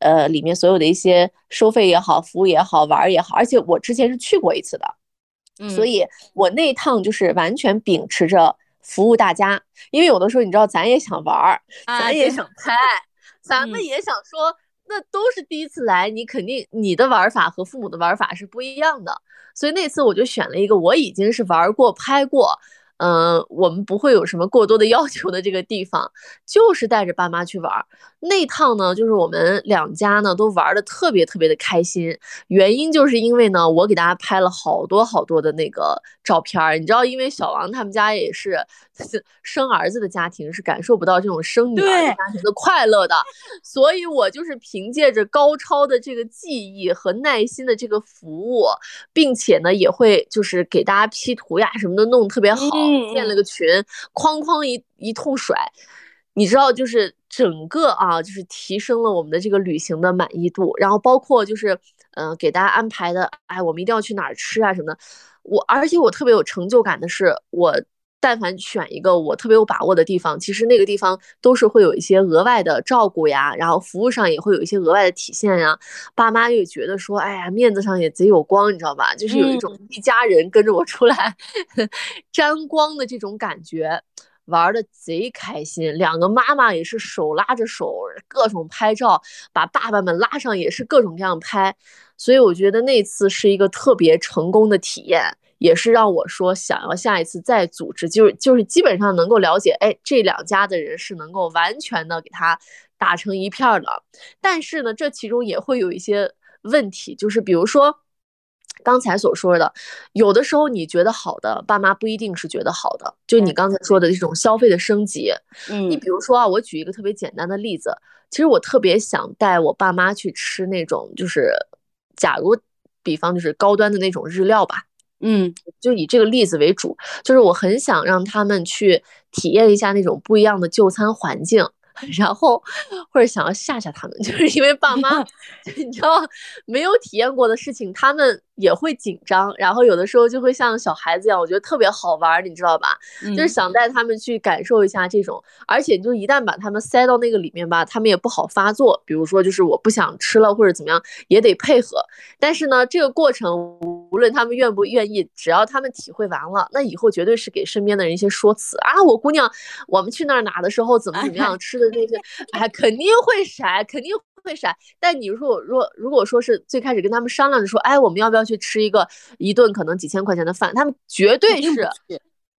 呃，里面所有的一些收费也好，服务也好，玩也好，而且我之前是去过一次的，所以我那趟就是完全秉持着服务大家。因为有的时候你知道，咱也想玩，咱也想拍，咱们也想说。那都是第一次来，你肯定你的玩法和父母的玩法是不一样的，所以那次我就选了一个我已经是玩过、拍过。嗯，我们不会有什么过多的要求的这个地方，就是带着爸妈去玩。那趟呢，就是我们两家呢都玩的特别特别的开心。原因就是因为呢，我给大家拍了好多好多的那个照片儿。你知道，因为小王他们家也是生儿子的家庭，是感受不到这种生女儿家庭的快乐的。所以我就是凭借着高超的这个技艺和耐心的这个服务，并且呢，也会就是给大家 P 图呀什么的弄特别好。建了个群，哐哐一一通甩，你知道，就是整个啊，就是提升了我们的这个旅行的满意度。然后包括就是，嗯，给大家安排的，哎，我们一定要去哪儿吃啊什么的。我而且我特别有成就感的是，我。但凡选一个我特别有把握的地方，其实那个地方都是会有一些额外的照顾呀，然后服务上也会有一些额外的体现呀。爸妈又觉得说，哎呀，面子上也贼有光，你知道吧？就是有一种一家人跟着我出来 沾光的这种感觉，玩的贼开心。两个妈妈也是手拉着手，各种拍照，把爸爸们拉上也是各种各样拍。所以我觉得那次是一个特别成功的体验。也是让我说想要下一次再组织，就是就是基本上能够了解，哎，这两家的人是能够完全的给他打成一片的。但是呢，这其中也会有一些问题，就是比如说，刚才所说的，有的时候你觉得好的，爸妈不一定是觉得好的。就你刚才说的这种消费的升级，嗯，你比如说啊，我举一个特别简单的例子，其实我特别想带我爸妈去吃那种，就是假如比方就是高端的那种日料吧，嗯，就以这个例子为主，就是我很想让他们去体验一下那种不一样的就餐环境。然后或者想要吓吓他们，就是因为爸妈，你知道没有体验过的事情，他们也会紧张。然后有的时候就会像小孩子一样，我觉得特别好玩，你知道吧？就是想带他们去感受一下这种。而且就一旦把他们塞到那个里面吧，他们也不好发作。比如说就是我不想吃了或者怎么样，也得配合。但是呢，这个过程无论他们愿不愿意，只要他们体会完了，那以后绝对是给身边的人一些说辞啊。我姑娘，我们去那儿哪的时候怎么怎么样吃的。那些，哎，肯定会甩，肯定会甩。但你说，如果如果说是最开始跟他们商量着说，哎，我们要不要去吃一个一顿可能几千块钱的饭？他们绝对是，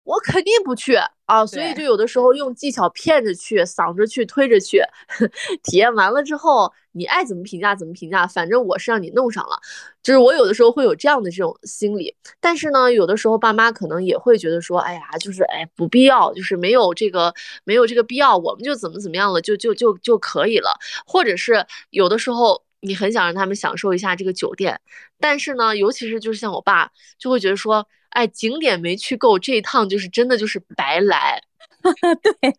我肯定不去啊。所以就有的时候用技巧骗着去，搡着去，推着去，体验完了之后。你爱怎么评价怎么评价，反正我是让你弄上了，就是我有的时候会有这样的这种心理，但是呢，有的时候爸妈可能也会觉得说，哎呀，就是哎不必要，就是没有这个没有这个必要，我们就怎么怎么样了，就就就就可以了，或者是有的时候你很想让他们享受一下这个酒店，但是呢，尤其是就是像我爸就会觉得说，哎，景点没去够，这一趟就是真的就是白来。对，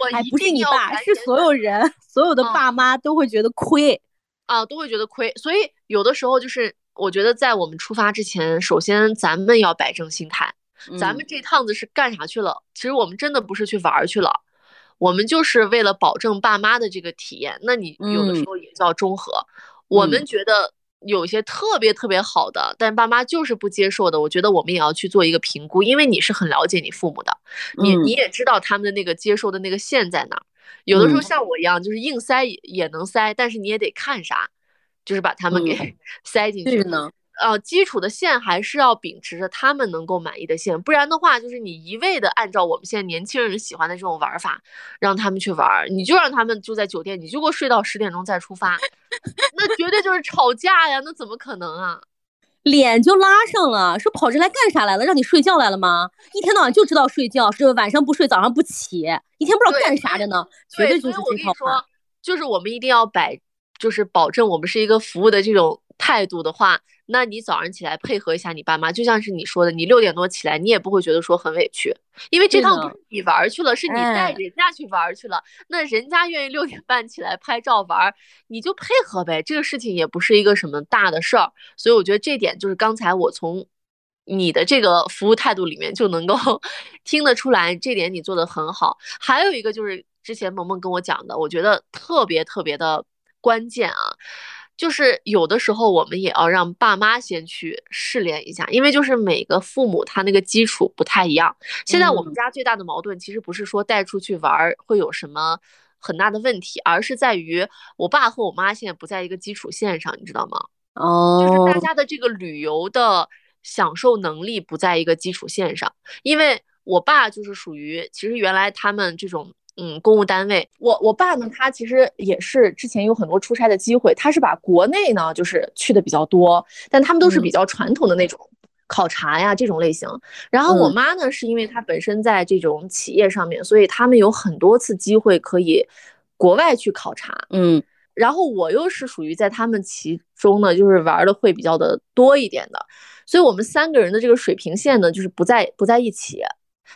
我不是你爸，是所有人，所有的爸妈都会觉得亏啊，都会觉得亏。所以有的时候就是，我觉得在我们出发之前，首先咱们要摆正心态，咱们这趟子是干啥去了？其实我们真的不是去玩去了，我们就是为了保证爸妈的这个体验。那你有的时候也叫中和，我们觉得。有些特别特别好的，但爸妈就是不接受的。我觉得我们也要去做一个评估，因为你是很了解你父母的，你你也知道他们的那个接受的那个线在哪。有的时候像我一样，就是硬塞也能塞，但是你也得看啥，就是把他们给 塞进去呢。呃，基础的线还是要秉持着他们能够满意的线，不然的话，就是你一味的按照我们现在年轻人喜欢的这种玩法，让他们去玩，你就让他们住在酒店，你就给我睡到十点钟再出发，那绝对就是吵架呀，那怎么可能啊？脸就拉上了，说跑这来干啥来了？让你睡觉来了吗？一天到晚就知道睡觉，是晚上不睡，早上不起，一天不知道干啥着呢？绝对就是这套话。就是我们一定要摆，就是保证我们是一个服务的这种态度的话。那你早上起来配合一下你爸妈，就像是你说的，你六点多起来，你也不会觉得说很委屈，因为这趟不是你玩去了，是你带人家去玩去了。那人家愿意六点半起来拍照玩，你就配合呗，这个事情也不是一个什么大的事儿。所以我觉得这点就是刚才我从你的这个服务态度里面就能够 听得出来，这点你做的很好。还有一个就是之前萌萌跟我讲的，我觉得特别特别的关键啊。就是有的时候我们也要让爸妈先去试炼一下，因为就是每个父母他那个基础不太一样。现在我们家最大的矛盾其实不是说带出去玩会有什么很大的问题，而是在于我爸和我妈现在不在一个基础线上，你知道吗？哦，就是大家的这个旅游的享受能力不在一个基础线上，因为我爸就是属于其实原来他们这种。嗯，公务单位，我我爸呢，他其实也是之前有很多出差的机会，他是把国内呢就是去的比较多，但他们都是比较传统的那种考察呀这种类型。然后我妈呢，是因为她本身在这种企业上面，所以他们有很多次机会可以国外去考察。嗯，然后我又是属于在他们其中呢，就是玩的会比较的多一点的，所以我们三个人的这个水平线呢，就是不在不在一起。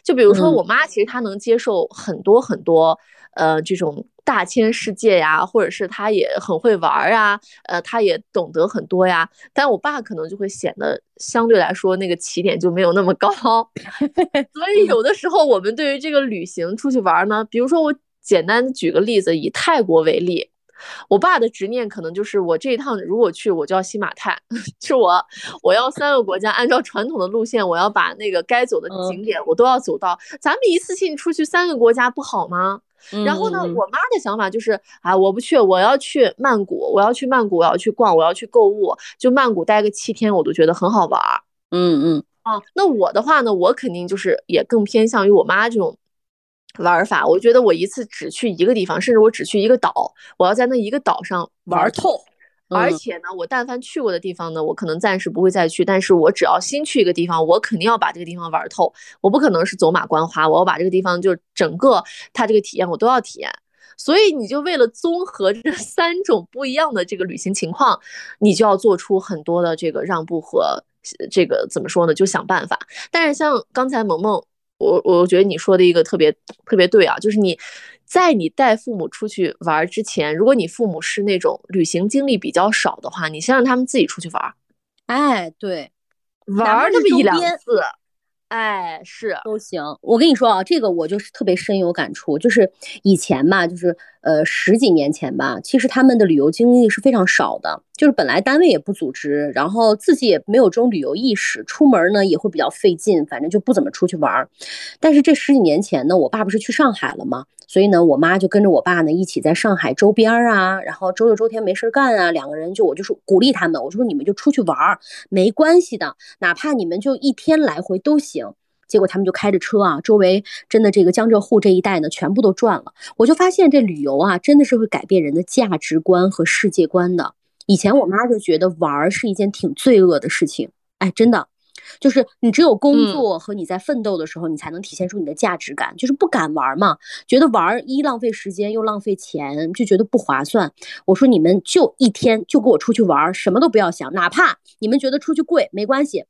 就比如说，我妈其实她能接受很多很多，呃，这种大千世界呀，或者是她也很会玩儿啊，呃，她也懂得很多呀。但我爸可能就会显得相对来说那个起点就没有那么高，所以有的时候我们对于这个旅行出去玩呢，比如说我简单举个例子，以泰国为例。我爸的执念可能就是我这一趟如果去，我就要新马泰，是我我要三个国家按照传统的路线，我要把那个该走的景点我都要走到。咱们一次性出去三个国家不好吗？然后呢，我妈的想法就是啊，我不去，我要去曼谷，我要去曼谷，我要去逛，我要去购物，就曼谷待个七天，我都觉得很好玩。嗯嗯啊，那我的话呢，我肯定就是也更偏向于我妈这种。玩法，我觉得我一次只去一个地方，甚至我只去一个岛，我要在那一个岛上玩透。而且呢，我但凡去过的地方呢，我可能暂时不会再去，但是我只要新去一个地方，我肯定要把这个地方玩透。我不可能是走马观花，我要把这个地方就整个它这个体验我都要体验。所以你就为了综合这 三种不一样的这个旅行情况，你就要做出很多的这个让步和这个怎么说呢？就想办法。但是像刚才萌萌，我我觉得你说的一个特别特别对啊，就是你。在你带父母出去玩之前，如果你父母是那种旅行经历比较少的话，你先让他们自己出去玩。哎，对，玩那么一两次。哎，是都行。我跟你说啊，这个我就是特别深有感触。就是以前吧，就是呃十几年前吧，其实他们的旅游经历是非常少的。就是本来单位也不组织，然后自己也没有这种旅游意识，出门呢也会比较费劲，反正就不怎么出去玩。但是这十几年前呢，我爸不是去上海了吗？所以呢，我妈就跟着我爸呢一起在上海周边啊，然后周六周天没事干啊，两个人就我就是鼓励他们，我说你们就出去玩儿，没关系的，哪怕你们就一天来回都行。结果他们就开着车啊，周围真的这个江浙沪这一带呢，全部都转了。我就发现这旅游啊，真的是会改变人的价值观和世界观的。以前我妈就觉得玩儿是一件挺罪恶的事情，哎，真的。就是你只有工作和你在奋斗的时候，你才能体现出你的价值感。就是不敢玩嘛，觉得玩儿一浪费时间又浪费钱，就觉得不划算。我说你们就一天就给我出去玩儿，什么都不要想，哪怕你们觉得出去贵没关系，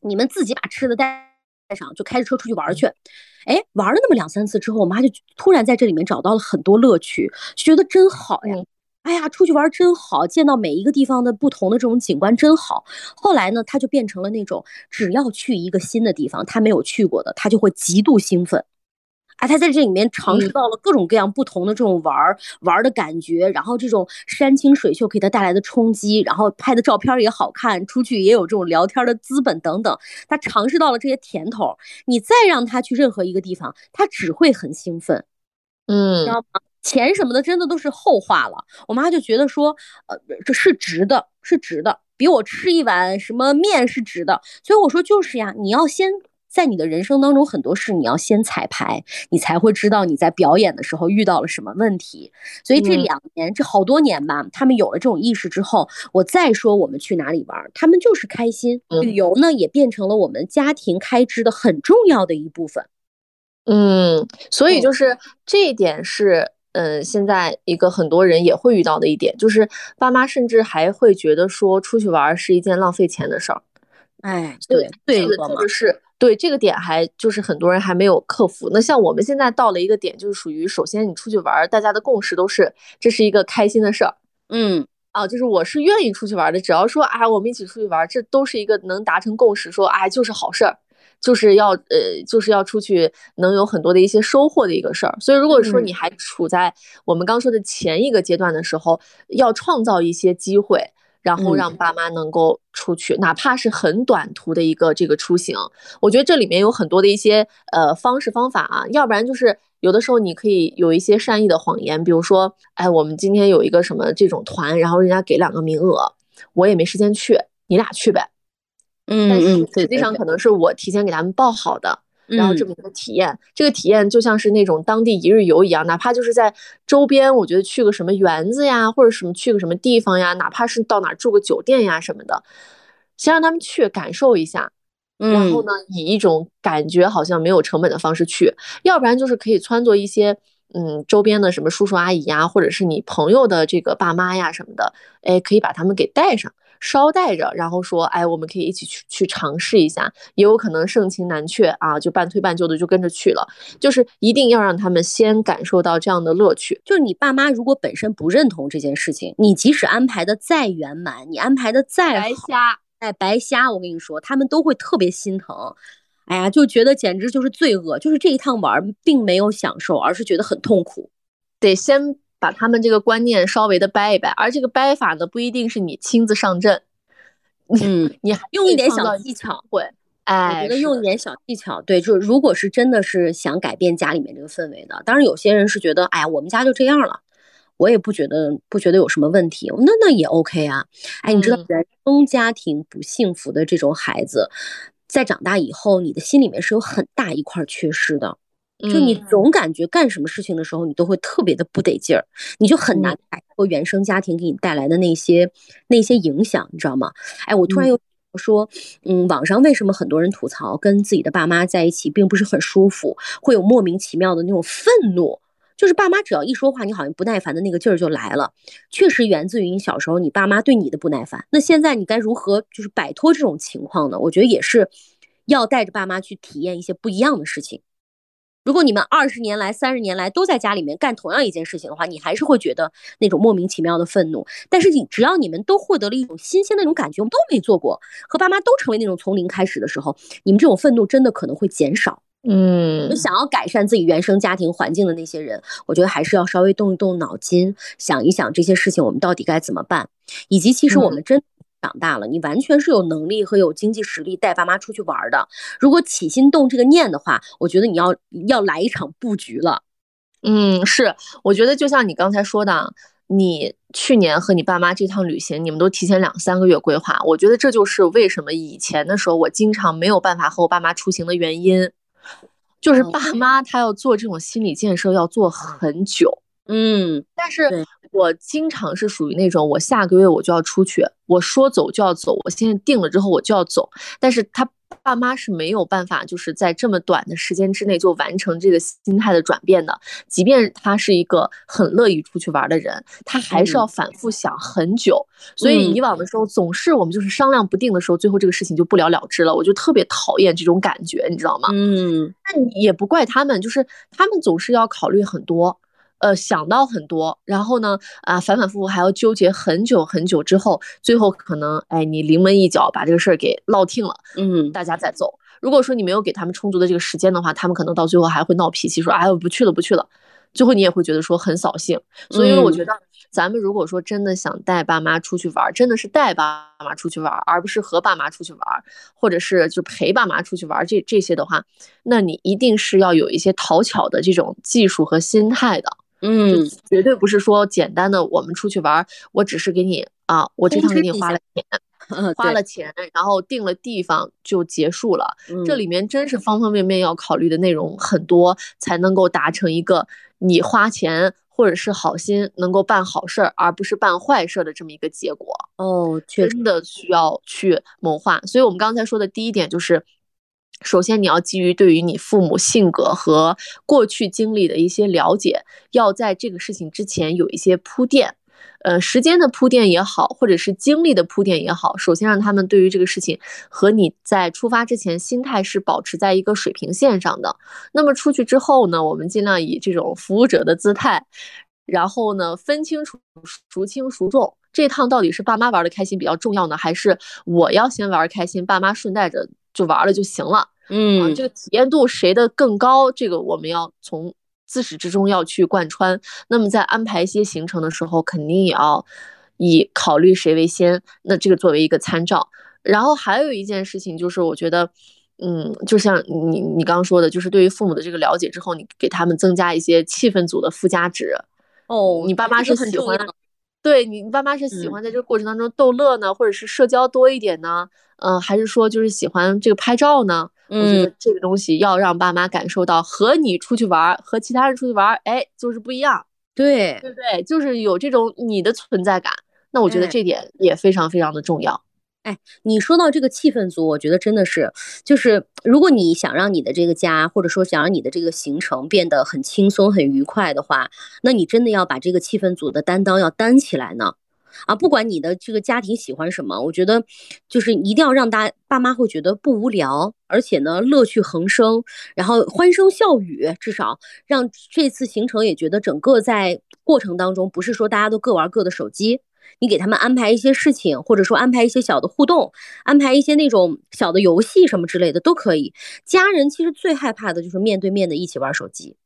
你们自己把吃的带上，就开着车出去玩去。哎，玩了那么两三次之后，我妈就突然在这里面找到了很多乐趣，觉得真好呀。哎呀，出去玩真好，见到每一个地方的不同的这种景观真好。后来呢，他就变成了那种只要去一个新的地方，他没有去过的，他就会极度兴奋。哎，他在这里面尝试到了各种各样不同的这种玩玩的感觉，然后这种山清水秀给他带来的冲击，然后拍的照片也好看，出去也有这种聊天的资本等等。他尝试到了这些甜头，你再让他去任何一个地方，他只会很兴奋。嗯，知道吗？钱什么的，真的都是后话了。我妈就觉得说，呃，这是值的，是值的，比我吃一碗什么面是值的。所以我说就是呀，你要先在你的人生当中很多事，你要先彩排，你才会知道你在表演的时候遇到了什么问题。所以这两年，这好多年吧，他们有了这种意识之后，我再说我们去哪里玩，他们就是开心。旅游呢，也变成了我们家庭开支的很重要的一部分。嗯，所以就是这一点是。嗯，现在一个很多人也会遇到的一点，就是爸妈甚至还会觉得说出去玩是一件浪费钱的事儿。哎，对，这个这个是对这个点还就是很多人还没有克服。那像我们现在到了一个点，就是属于首先你出去玩，大家的共识都是这是一个开心的事儿。嗯，啊，就是我是愿意出去玩的，只要说啊我们一起出去玩，这都是一个能达成共识，说啊就是好事儿。就是要呃，就是要出去能有很多的一些收获的一个事儿。所以如果说你还处在我们刚说的前一个阶段的时候，要创造一些机会，然后让爸妈能够出去，哪怕是很短途的一个这个出行。我觉得这里面有很多的一些呃方式方法啊，要不然就是有的时候你可以有一些善意的谎言，比如说，哎，我们今天有一个什么这种团，然后人家给两个名额，我也没时间去，你俩去呗。嗯，但是实际上可能是我提前给他们报好的，然后这么一个体验，这个体验就像是那种当地一日游一样，哪怕就是在周边，我觉得去个什么园子呀，或者什么去个什么地方呀，哪怕是到哪住个酒店呀什么的，先让他们去感受一下，然后呢，以一种感觉好像没有成本的方式去，要不然就是可以撺掇一些嗯周边的什么叔叔阿姨呀，或者是你朋友的这个爸妈呀什么的，哎，可以把他们给带上。捎带着，然后说，哎，我们可以一起去去尝试一下，也有可能盛情难却啊，就半推半就的就跟着去了。就是一定要让他们先感受到这样的乐趣。就是你爸妈如果本身不认同这件事情，你即使安排的再圆满，你安排的再白瞎，哎，白瞎，我跟你说，他们都会特别心疼。哎呀，就觉得简直就是罪恶，就是这一趟玩并没有享受，而是觉得很痛苦。得先。把他们这个观念稍微的掰一掰，而这个掰法呢，不一定是你亲自上阵，嗯，你还用一点小技巧，会，哎，我觉得用一点小技巧，对，就是如果是真的是想改变家里面这个氛围的，当然有些人是觉得，哎呀，我们家就这样了，我也不觉得不觉得有什么问题，那那也 OK 啊，哎，你知道，原生家庭不幸福的这种孩子，在长大以后，你的心里面是有很大一块缺失的。就你总感觉干什么事情的时候，你都会特别的不得劲儿，你就很难摆脱原生家庭给你带来的那些那些影响，你知道吗？哎，我突然又说，嗯，网上为什么很多人吐槽跟自己的爸妈在一起并不是很舒服，会有莫名其妙的那种愤怒，就是爸妈只要一说话，你好像不耐烦的那个劲儿就来了，确实源自于你小时候你爸妈对你的不耐烦。那现在你该如何就是摆脱这种情况呢？我觉得也是要带着爸妈去体验一些不一样的事情。如果你们二十年来、三十年来都在家里面干同样一件事情的话，你还是会觉得那种莫名其妙的愤怒。但是你只要你们都获得了一种新鲜的那种感觉，我们都没做过，和爸妈都成为那种从零开始的时候，你们这种愤怒真的可能会减少。嗯，想要改善自己原生家庭环境的那些人，我觉得还是要稍微动一动脑筋，想一想这些事情我们到底该怎么办，以及其实我们真。长大了，你完全是有能力和有经济实力带爸妈出去玩的。如果起心动这个念的话，我觉得你要要来一场布局了。嗯，是，我觉得就像你刚才说的，你去年和你爸妈这趟旅行，你们都提前两三个月规划。我觉得这就是为什么以前的时候我经常没有办法和我爸妈出行的原因，就是爸妈他要做这种心理建设要做很久。嗯，但是我经常是属于那种，我下个月我就要出去，我说走就要走，我现在定了之后我就要走。但是他爸妈是没有办法，就是在这么短的时间之内就完成这个心态的转变的。即便他是一个很乐意出去玩的人，他还是要反复想很久。所以以往的时候，总是我们就是商量不定的时候，最后这个事情就不了了之了。我就特别讨厌这种感觉，你知道吗？嗯，那也不怪他们，就是他们总是要考虑很多。呃，想到很多，然后呢，啊，反反复复还要纠结很久很久之后，最后可能，哎，你临门一脚把这个事儿给落听了，嗯，大家再走。如果说你没有给他们充足的这个时间的话，他们可能到最后还会闹脾气，说，哎，我不去了，不去了。最后你也会觉得说很扫兴。所以我觉得，咱们如果说真的想带爸妈出去玩，真的是带爸妈出去玩，而不是和爸妈出去玩，或者是就陪爸妈出去玩，这这些的话，那你一定是要有一些讨巧的这种技术和心态的。嗯，绝对不是说简单的我们出去玩，我只是给你啊，我这趟给你花了钱，花了钱，然后定了地方就结束了。这里面真是方方面面要考虑的内容很多，才能够达成一个你花钱或者是好心能够办好事儿，而不是办坏事儿的这么一个结果。哦，真的需要去谋划。所以我们刚才说的第一点就是。首先，你要基于对于你父母性格和过去经历的一些了解，要在这个事情之前有一些铺垫，呃，时间的铺垫也好，或者是经历的铺垫也好，首先让他们对于这个事情和你在出发之前心态是保持在一个水平线上的。那么出去之后呢，我们尽量以这种服务者的姿态，然后呢，分清楚孰轻孰重，这趟到底是爸妈玩的开心比较重要呢，还是我要先玩开心，爸妈顺带着。就玩了就行了，嗯，这个体验度谁的更高，这个我们要从自始至终要去贯穿。那么在安排一些行程的时候，肯定也要以考虑谁为先，那这个作为一个参照。然后还有一件事情就是，我觉得，嗯，就像你你刚刚说的，就是对于父母的这个了解之后，你给他们增加一些气氛组的附加值。哦，你爸妈是喜欢。对你，你爸妈是喜欢在这个过程当中逗乐呢，或者是社交多一点呢？嗯，还是说就是喜欢这个拍照呢？我觉得这个东西要让爸妈感受到和你出去玩，和其他人出去玩，哎，就是不一样。对，对对？就是有这种你的存在感。那我觉得这点也非常非常的重要。哎，你说到这个气氛组，我觉得真的是，就是如果你想让你的这个家，或者说想让你的这个行程变得很轻松、很愉快的话，那你真的要把这个气氛组的担当要担起来呢。啊，不管你的这个家庭喜欢什么，我觉得就是一定要让大爸妈会觉得不无聊，而且呢乐趣横生，然后欢声笑语，至少让这次行程也觉得整个在过程当中不是说大家都各玩各的手机。你给他们安排一些事情，或者说安排一些小的互动，安排一些那种小的游戏什么之类的都可以。家人其实最害怕的就是面对面的一起玩手机，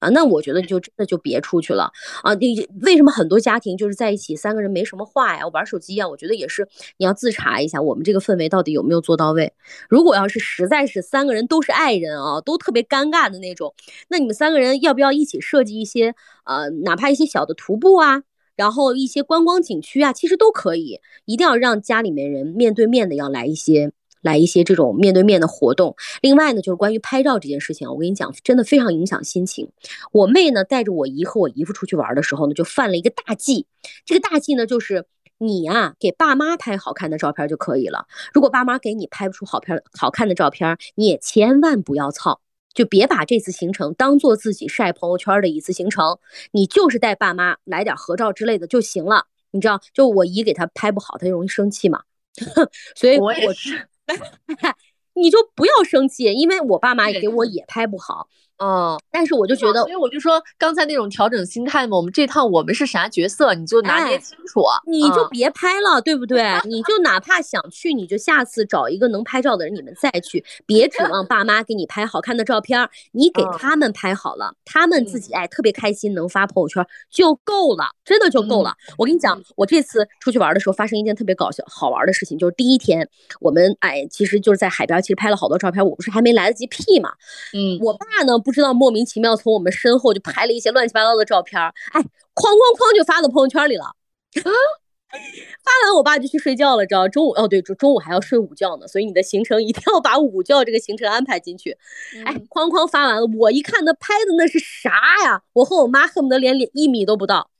啊，那我觉得就真的就别出去了啊。你为什么很多家庭就是在一起三个人没什么话呀，玩手机呀？我觉得也是你要自查一下，我们这个氛围到底有没有做到位。如果要是实在是三个人都是爱人啊，都特别尴尬的那种，那你们三个人要不要一起设计一些呃，哪怕一些小的徒步啊？然后一些观光景区啊，其实都可以，一定要让家里面人面对面的要来一些来一些这种面对面的活动。另外呢，就是关于拍照这件事情，我跟你讲，真的非常影响心情。我妹呢带着我姨和我姨夫出去玩的时候呢，就犯了一个大忌。这个大忌呢，就是你呀给爸妈拍好看的照片就可以了。如果爸妈给你拍不出好片好看的照片，你也千万不要操，就别把这次行程当做自己晒朋友圈的一次行程。你就是带爸妈来点合照之类的就行了。你知道，就我姨给他拍不好，他就容易生气嘛。所以我也是。你就不要生气，因为我爸妈给我也拍不好。嗯，但是我就觉得，所以我就说刚才那种调整心态嘛，我们这趟我们是啥角色，你就拿捏清楚，你就别拍了，对不对？你就哪怕想去，你就下次找一个能拍照的人，你们再去，别指望爸妈给你拍好看的照片，你给他们拍好了，他们自己哎特别开心，能发朋友圈就够了，真的就够了。我跟你讲，我这次出去玩的时候发生一件特别搞笑好玩的事情，就是第一天我们哎其实就是在海边，其实拍了好多照片，我不是还没来得及 P 嘛，嗯，我爸呢不。不知道莫名其妙从我们身后就拍了一些乱七八糟的照片哎，哐哐哐就发到朋友圈里了。发完我爸就去睡觉了，知道中午哦对，中中午还要睡午觉呢，所以你的行程一定要把午觉这个行程安排进去。哎，哐哐发完了，我一看他拍的那是啥呀？我和我妈恨不得连一米都不到。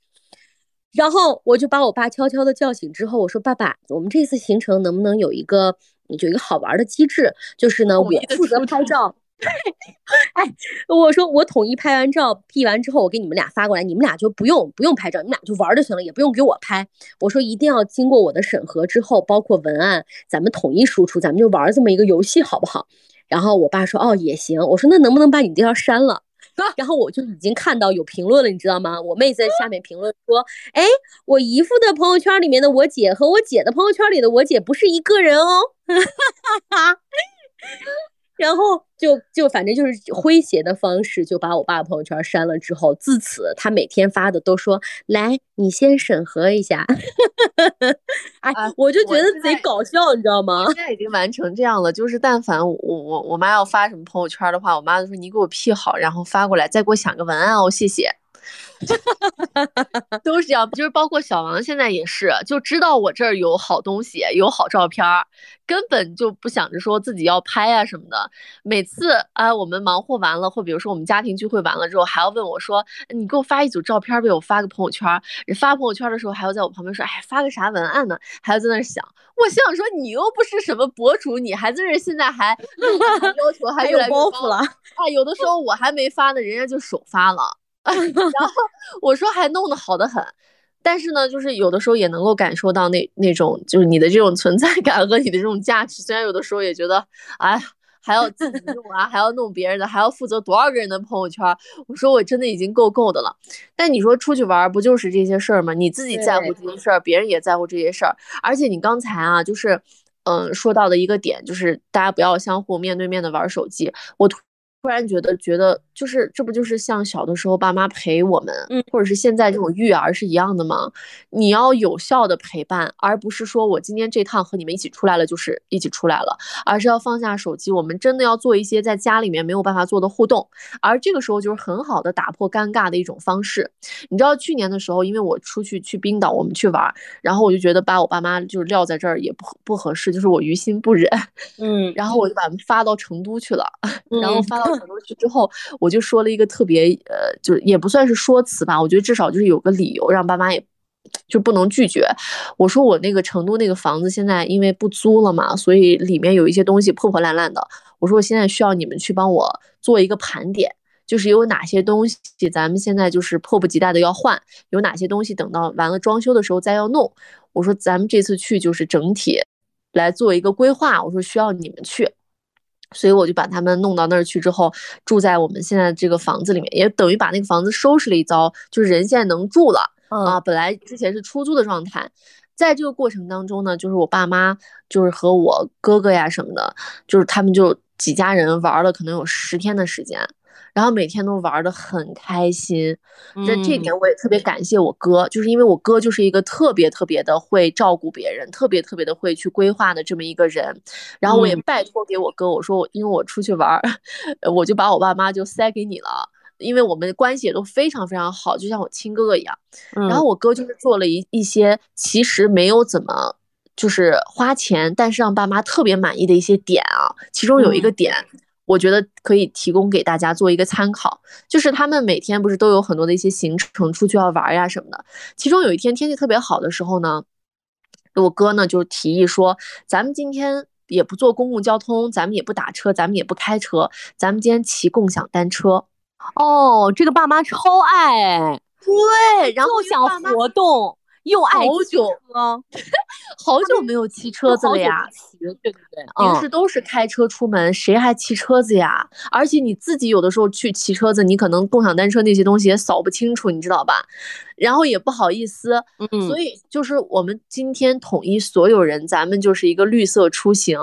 然后我就把我爸悄悄的叫醒之后，我说爸爸，我们这次行程能不能有一个有一个好玩的机制？就是呢，我负责拍照。哎，我说我统一拍完照，P 完之后，我给你们俩发过来，你们俩就不用不用拍照，你们俩就玩就行了，也不用给我拍。我说一定要经过我的审核之后，包括文案，咱们统一输出，咱们就玩这么一个游戏，好不好？然后我爸说哦也行。我说那能不能把你这条删了？然后我就已经看到有评论了，你知道吗？我妹在下面评论说，哎，我姨夫的朋友圈里面的我姐和我姐的朋友圈里的我姐不是一个人哦。然后就就反正就是诙谐的方式，就把我爸朋友圈删了之后，自此他每天发的都说来，你先审核一下。哎，我就觉得贼搞笑，你知道吗？现在已经完成这样了，就是但凡我我我妈要发什么朋友圈的话，我妈就说你给我 P 好，然后发过来，再给我想个文案哦，谢谢。都是这样，就是包括小王现在也是，就知道我这儿有好东西，有好照片儿，根本就不想着说自己要拍啊什么的。每次啊，我们忙活完了，或比如说我们家庭聚会完了之后，还要问我说：“你给我发一组照片呗，我发个朋友圈。”发朋友圈的时候，还要在我旁边说：“哎，发个啥文案呢？”还要在那想。我心想说，你又不是什么博主，你还在这现在还要求还越来越高了。啊，有的时候我还没发呢，人家就首发了。然后我说还弄得好得很，但是呢，就是有的时候也能够感受到那那种就是你的这种存在感和你的这种价值。虽然有的时候也觉得，哎，还要自己弄啊，还要弄别人的，还要负责多少个人的朋友圈。我说我真的已经够够的了。但你说出去玩不就是这些事儿吗？你自己在乎这些事儿，别人也在乎这些事儿。而且你刚才啊，就是嗯说到的一个点，就是大家不要相互面对面的玩手机。我突突然觉得觉得。就是这不就是像小的时候爸妈陪我们，嗯，或者是现在这种育儿是一样的吗？你要有效的陪伴，而不是说我今天这趟和你们一起出来了就是一起出来了，而是要放下手机，我们真的要做一些在家里面没有办法做的互动，而这个时候就是很好的打破尴尬的一种方式。你知道去年的时候，因为我出去去冰岛，我们去玩，然后我就觉得把我爸妈就是撂在这儿也不不合适，就是我于心不忍，嗯，然后我就把他们发到成都去了，然后发到成都去之后。我就说了一个特别，呃，就也不算是说辞吧，我觉得至少就是有个理由让爸妈也，就不能拒绝。我说我那个成都那个房子现在因为不租了嘛，所以里面有一些东西破破烂烂的。我说我现在需要你们去帮我做一个盘点，就是有哪些东西咱们现在就是迫不及待的要换，有哪些东西等到完了装修的时候再要弄。我说咱们这次去就是整体来做一个规划，我说需要你们去。所以我就把他们弄到那儿去之后，住在我们现在这个房子里面，也等于把那个房子收拾了一遭，就是人现在能住了啊。本来之前是出租的状态，在这个过程当中呢，就是我爸妈，就是和我哥哥呀什么的，就是他们就几家人玩了可能有十天的时间。然后每天都玩的很开心，这这点我也特别感谢我哥，就是因为我哥就是一个特别特别的会照顾别人，特别特别的会去规划的这么一个人。然后我也拜托给我哥，我说我因为我出去玩，我就把我爸妈就塞给你了，因为我们关系也都非常非常好，就像我亲哥哥一样。然后我哥就是做了一一些其实没有怎么。就是花钱，但是让爸妈特别满意的一些点啊，其中有一个点，我觉得可以提供给大家做一个参考，就是他们每天不是都有很多的一些行程出去要玩呀什么的，其中有一天天气特别好的时候呢，我哥呢就提议说，咱们今天也不坐公共交通，咱们也不打车，咱们也不开车，咱们今天骑共享单车。哦，这个爸妈超爱，对，然后想活动。又爱好久，好久没有骑车子了呀！骑，对对对，平时都是开车出门，谁还骑车子呀？而且你自己有的时候去骑车子，你可能共享单车那些东西也扫不清楚，你知道吧？然后也不好意思，嗯，所以就是我们今天统一所有人，咱们就是一个绿色出行，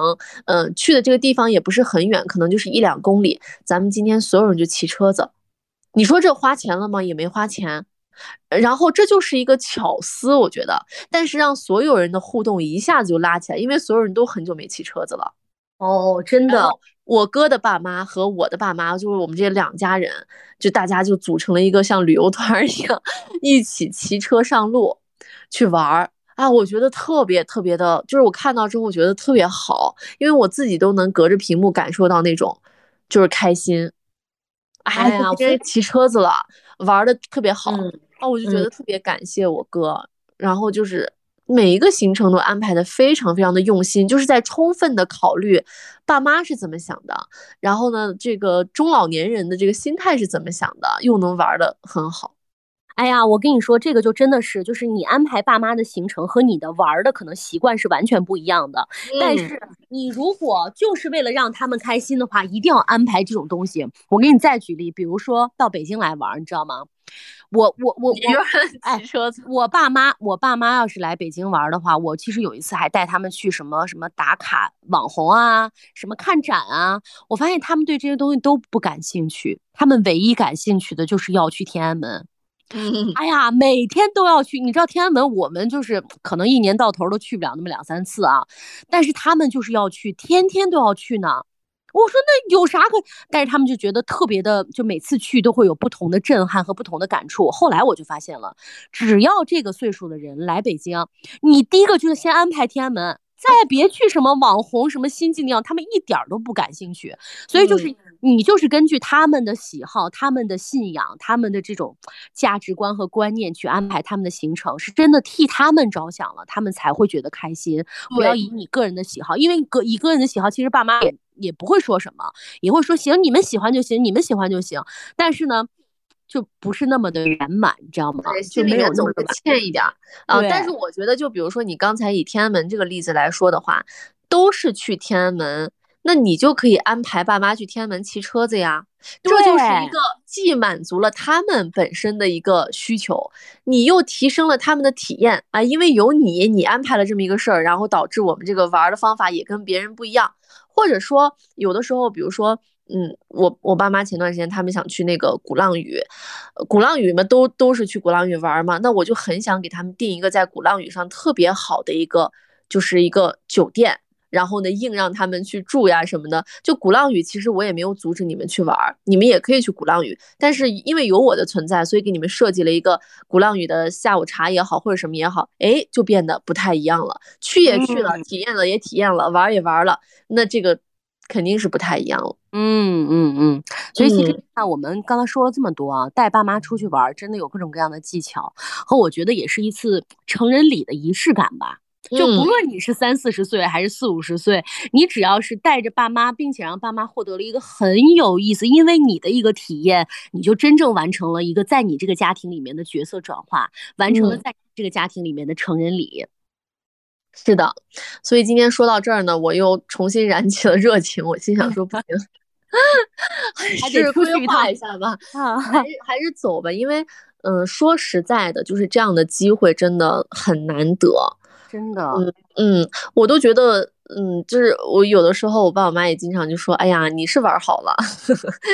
嗯，去的这个地方也不是很远，可能就是一两公里，咱们今天所有人就骑车子。你说这花钱了吗？也没花钱。然后这就是一个巧思，我觉得，但是让所有人的互动一下子就拉起来，因为所有人都很久没骑车子了。哦，真的，我哥的爸妈和我的爸妈，就是我们这两家人，就大家就组成了一个像旅游团一样，一起骑车上路去玩儿。啊，我觉得特别特别的，就是我看到之后我觉得特别好，因为我自己都能隔着屏幕感受到那种就是开心。哎呀，今天骑车子了，玩的特别好。哦，我就觉得特别感谢我哥，然后就是每一个行程都安排的非常非常的用心，就是在充分的考虑爸妈是怎么想的，然后呢，这个中老年人的这个心态是怎么想的，又能玩的很好。哎呀，我跟你说，这个就真的是，就是你安排爸妈的行程和你的玩的可能习惯是完全不一样的。但是你如果就是为了让他们开心的话，一定要安排这种东西。我给你再举例，比如说到北京来玩，你知道吗？我我我我，哎，车子。我爸妈，我爸妈要是来北京玩的话，我其实有一次还带他们去什么什么打卡网红啊，什么看展啊。我发现他们对这些东西都不感兴趣，他们唯一感兴趣的就是要去天安门。嗯，哎呀，每天都要去，你知道天安门，我们就是可能一年到头都去不了那么两三次啊，但是他们就是要去，天天都要去呢。我说那有啥可？但是他们就觉得特别的，就每次去都会有不同的震撼和不同的感触。后来我就发现了，只要这个岁数的人来北京，你第一个就是先安排天安门。再别去什么网红什么新景点，他们一点都不感兴趣。所以就是你就是根据他们的喜好、他们的信仰、他们的这种价值观和观念去安排他们的行程，是真的替他们着想了，他们才会觉得开心。不要以你个人的喜好，因为个以个人的喜好，其实爸妈也也不会说什么，也会说行，你们喜欢就行，你们喜欢就行。但是呢。就不是那么的圆满，你知道吗？就没有那么欠一点啊。但是我觉得，就比如说你刚才以天安门这个例子来说的话，都是去天安门，那你就可以安排爸妈去天安门骑车子呀。这就是一个既满足了他们本身的一个需求，你又提升了他们的体验啊。因为有你，你安排了这么一个事儿，然后导致我们这个玩的方法也跟别人不一样，或者说有的时候，比如说。嗯，我我爸妈前段时间他们想去那个鼓浪屿，鼓浪屿嘛，都都是去鼓浪屿玩嘛。那我就很想给他们订一个在鼓浪屿上特别好的一个，就是一个酒店，然后呢，硬让他们去住呀什么的。就鼓浪屿，其实我也没有阻止你们去玩，你们也可以去鼓浪屿。但是因为有我的存在，所以给你们设计了一个鼓浪屿的下午茶也好，或者什么也好，哎，就变得不太一样了。去也去了，体验了也体验了，玩也玩了，那这个。肯定是不太一样了，嗯嗯嗯，所以其实看我们刚才说了这么多啊，带爸妈出去玩，真的有各种各样的技巧，和我觉得也是一次成人礼的仪式感吧。就不论你是三四十岁还是四五十岁，你只要是带着爸妈，并且让爸妈获得了一个很有意思，因为你的一个体验，你就真正完成了一个在你这个家庭里面的角色转化，完成了在这个家庭里面的成人礼。是的，所以今天说到这儿呢，我又重新燃起了热情。我心想说，不行，还是规划一下吧，还是还是走吧。因为，嗯，说实在的，就是这样的机会真的很难得，真的。嗯嗯，我都觉得，嗯，就是我有的时候，我爸我妈也经常就说，哎呀，你是玩好了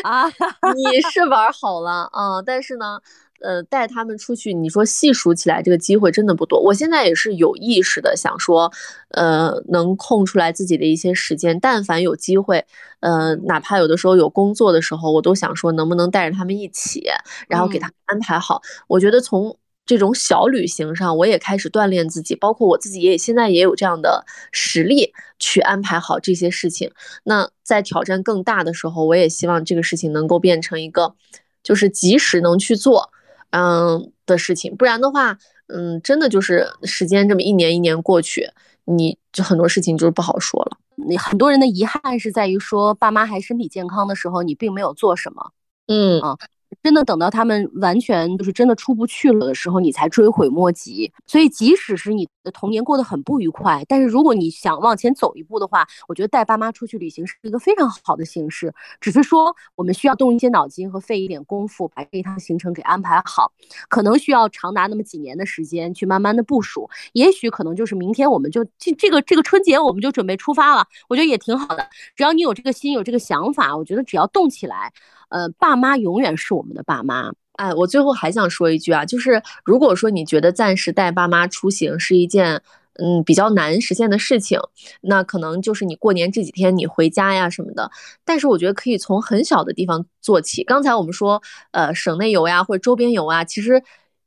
啊，你是玩好了啊，但是呢。呃，带他们出去，你说细数起来，这个机会真的不多。我现在也是有意识的想说，呃，能空出来自己的一些时间，但凡有机会，呃，哪怕有的时候有工作的时候，我都想说，能不能带着他们一起，然后给他们安排好。我觉得从这种小旅行上，我也开始锻炼自己，包括我自己也现在也有这样的实力去安排好这些事情。那在挑战更大的时候，我也希望这个事情能够变成一个，就是及时能去做，嗯的事情。不然的话，嗯，真的就是时间这么一年一年过去，你就很多事情就是不好说了。你很多人的遗憾是在于说，爸妈还身体健康的时候，你并没有做什么。嗯啊。真的等到他们完全就是真的出不去了的时候，你才追悔莫及。所以，即使是你的童年过得很不愉快，但是如果你想往前走一步的话，我觉得带爸妈出去旅行是一个非常好的形式。只是说，我们需要动一些脑筋和费一点功夫，把这一趟行程给安排好。可能需要长达那么几年的时间去慢慢的部署。也许可能就是明天我们就这这个这个春节我们就准备出发了。我觉得也挺好的。只要你有这个心，有这个想法，我觉得只要动起来。呃，爸妈永远是我们的爸妈。哎，我最后还想说一句啊，就是如果说你觉得暂时带爸妈出行是一件嗯比较难实现的事情，那可能就是你过年这几天你回家呀什么的。但是我觉得可以从很小的地方做起。刚才我们说，呃，省内游呀或者周边游啊，其实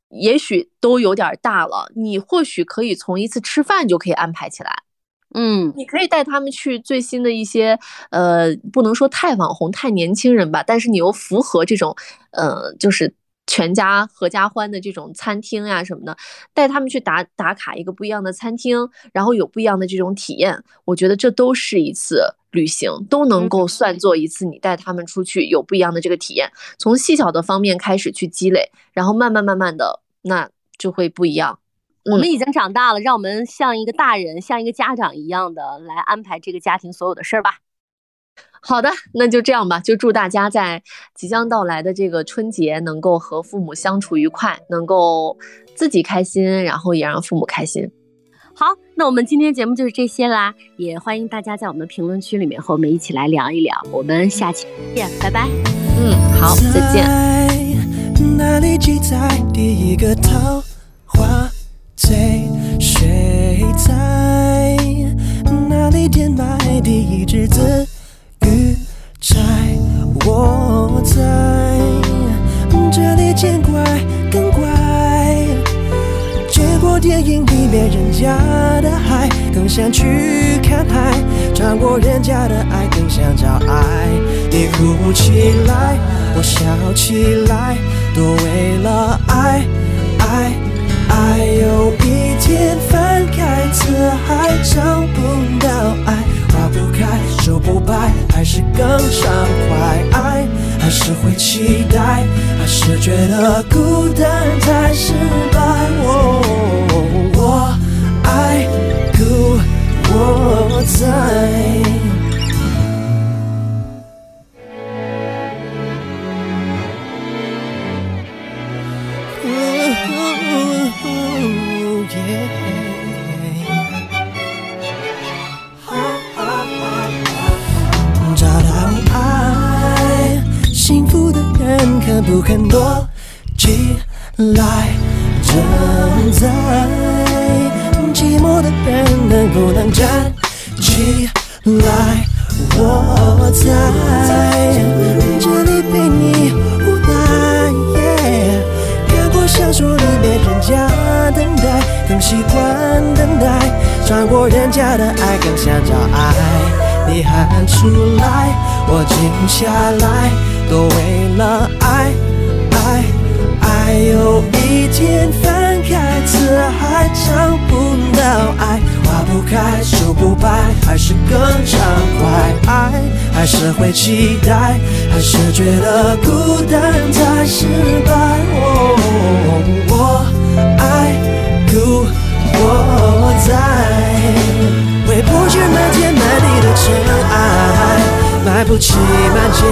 也许都有点大了。你或许可以从一次吃饭就可以安排起来。嗯，你可以带他们去最新的一些，呃，不能说太网红、太年轻人吧，但是你又符合这种，呃，就是全家合家欢的这种餐厅呀什么的，带他们去打打卡一个不一样的餐厅，然后有不一样的这种体验，我觉得这都是一次旅行，都能够算作一次你带他们出去有不一样的这个体验，从细小的方面开始去积累，然后慢慢慢慢的，那就会不一样。我们已经长大了，让我们像一个大人，像一个家长一样的来安排这个家庭所有的事儿吧。好的，那就这样吧。就祝大家在即将到来的这个春节能够和父母相处愉快，能够自己开心，然后也让父母开心。好，那我们今天节目就是这些啦，也欢迎大家在我们的评论区里面和我们一起来聊一聊。我们下期见，拜拜。嗯，好，再见。醉，谁在哪里点买第一支紫玉钗？我在这里见怪更怪，见过电影里面人家的海，更想去看海；尝过人家的爱，更想找爱。你哭起来，我笑起来，都为了爱爱。爱有一天翻开字海，找不到爱，花不开，树不败，还是更畅快？爱还是会期待，还是觉得孤单太失败？我爱故我在。找到爱，幸福的人肯不肯躲起来？正在寂寞的人能不能站起来？我在这里陪你无奈。看过小说里面人家等待，更习惯等待；穿过人家的爱，更想找爱。你喊出来，我静下来，都为了爱，爱，爱。有一天翻开字海，找不到爱，花不开，树不败，还是更畅快。爱还是会期待，还是觉得孤单太失败。我爱故我在。回不去满天满地的尘埃，买不起满街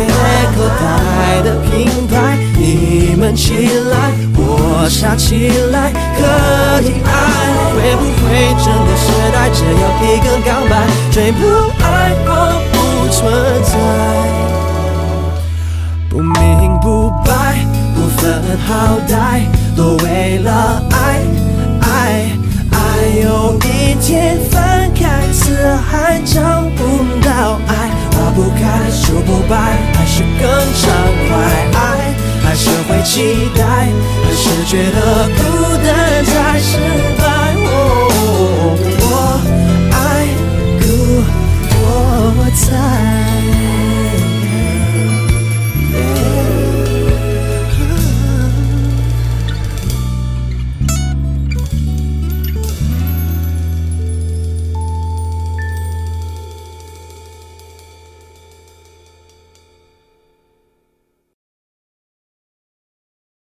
口袋的品牌。你们起来，我傻起来，可以爱。会不会整个时代只有一个告白？追不爱我不存在，不明不白，不分好歹，都为了爱爱爱。有一天翻开。字还找不到爱，打不开说不白还是更畅快爱还是会期待还是觉得孤单才失败。我爱故我在。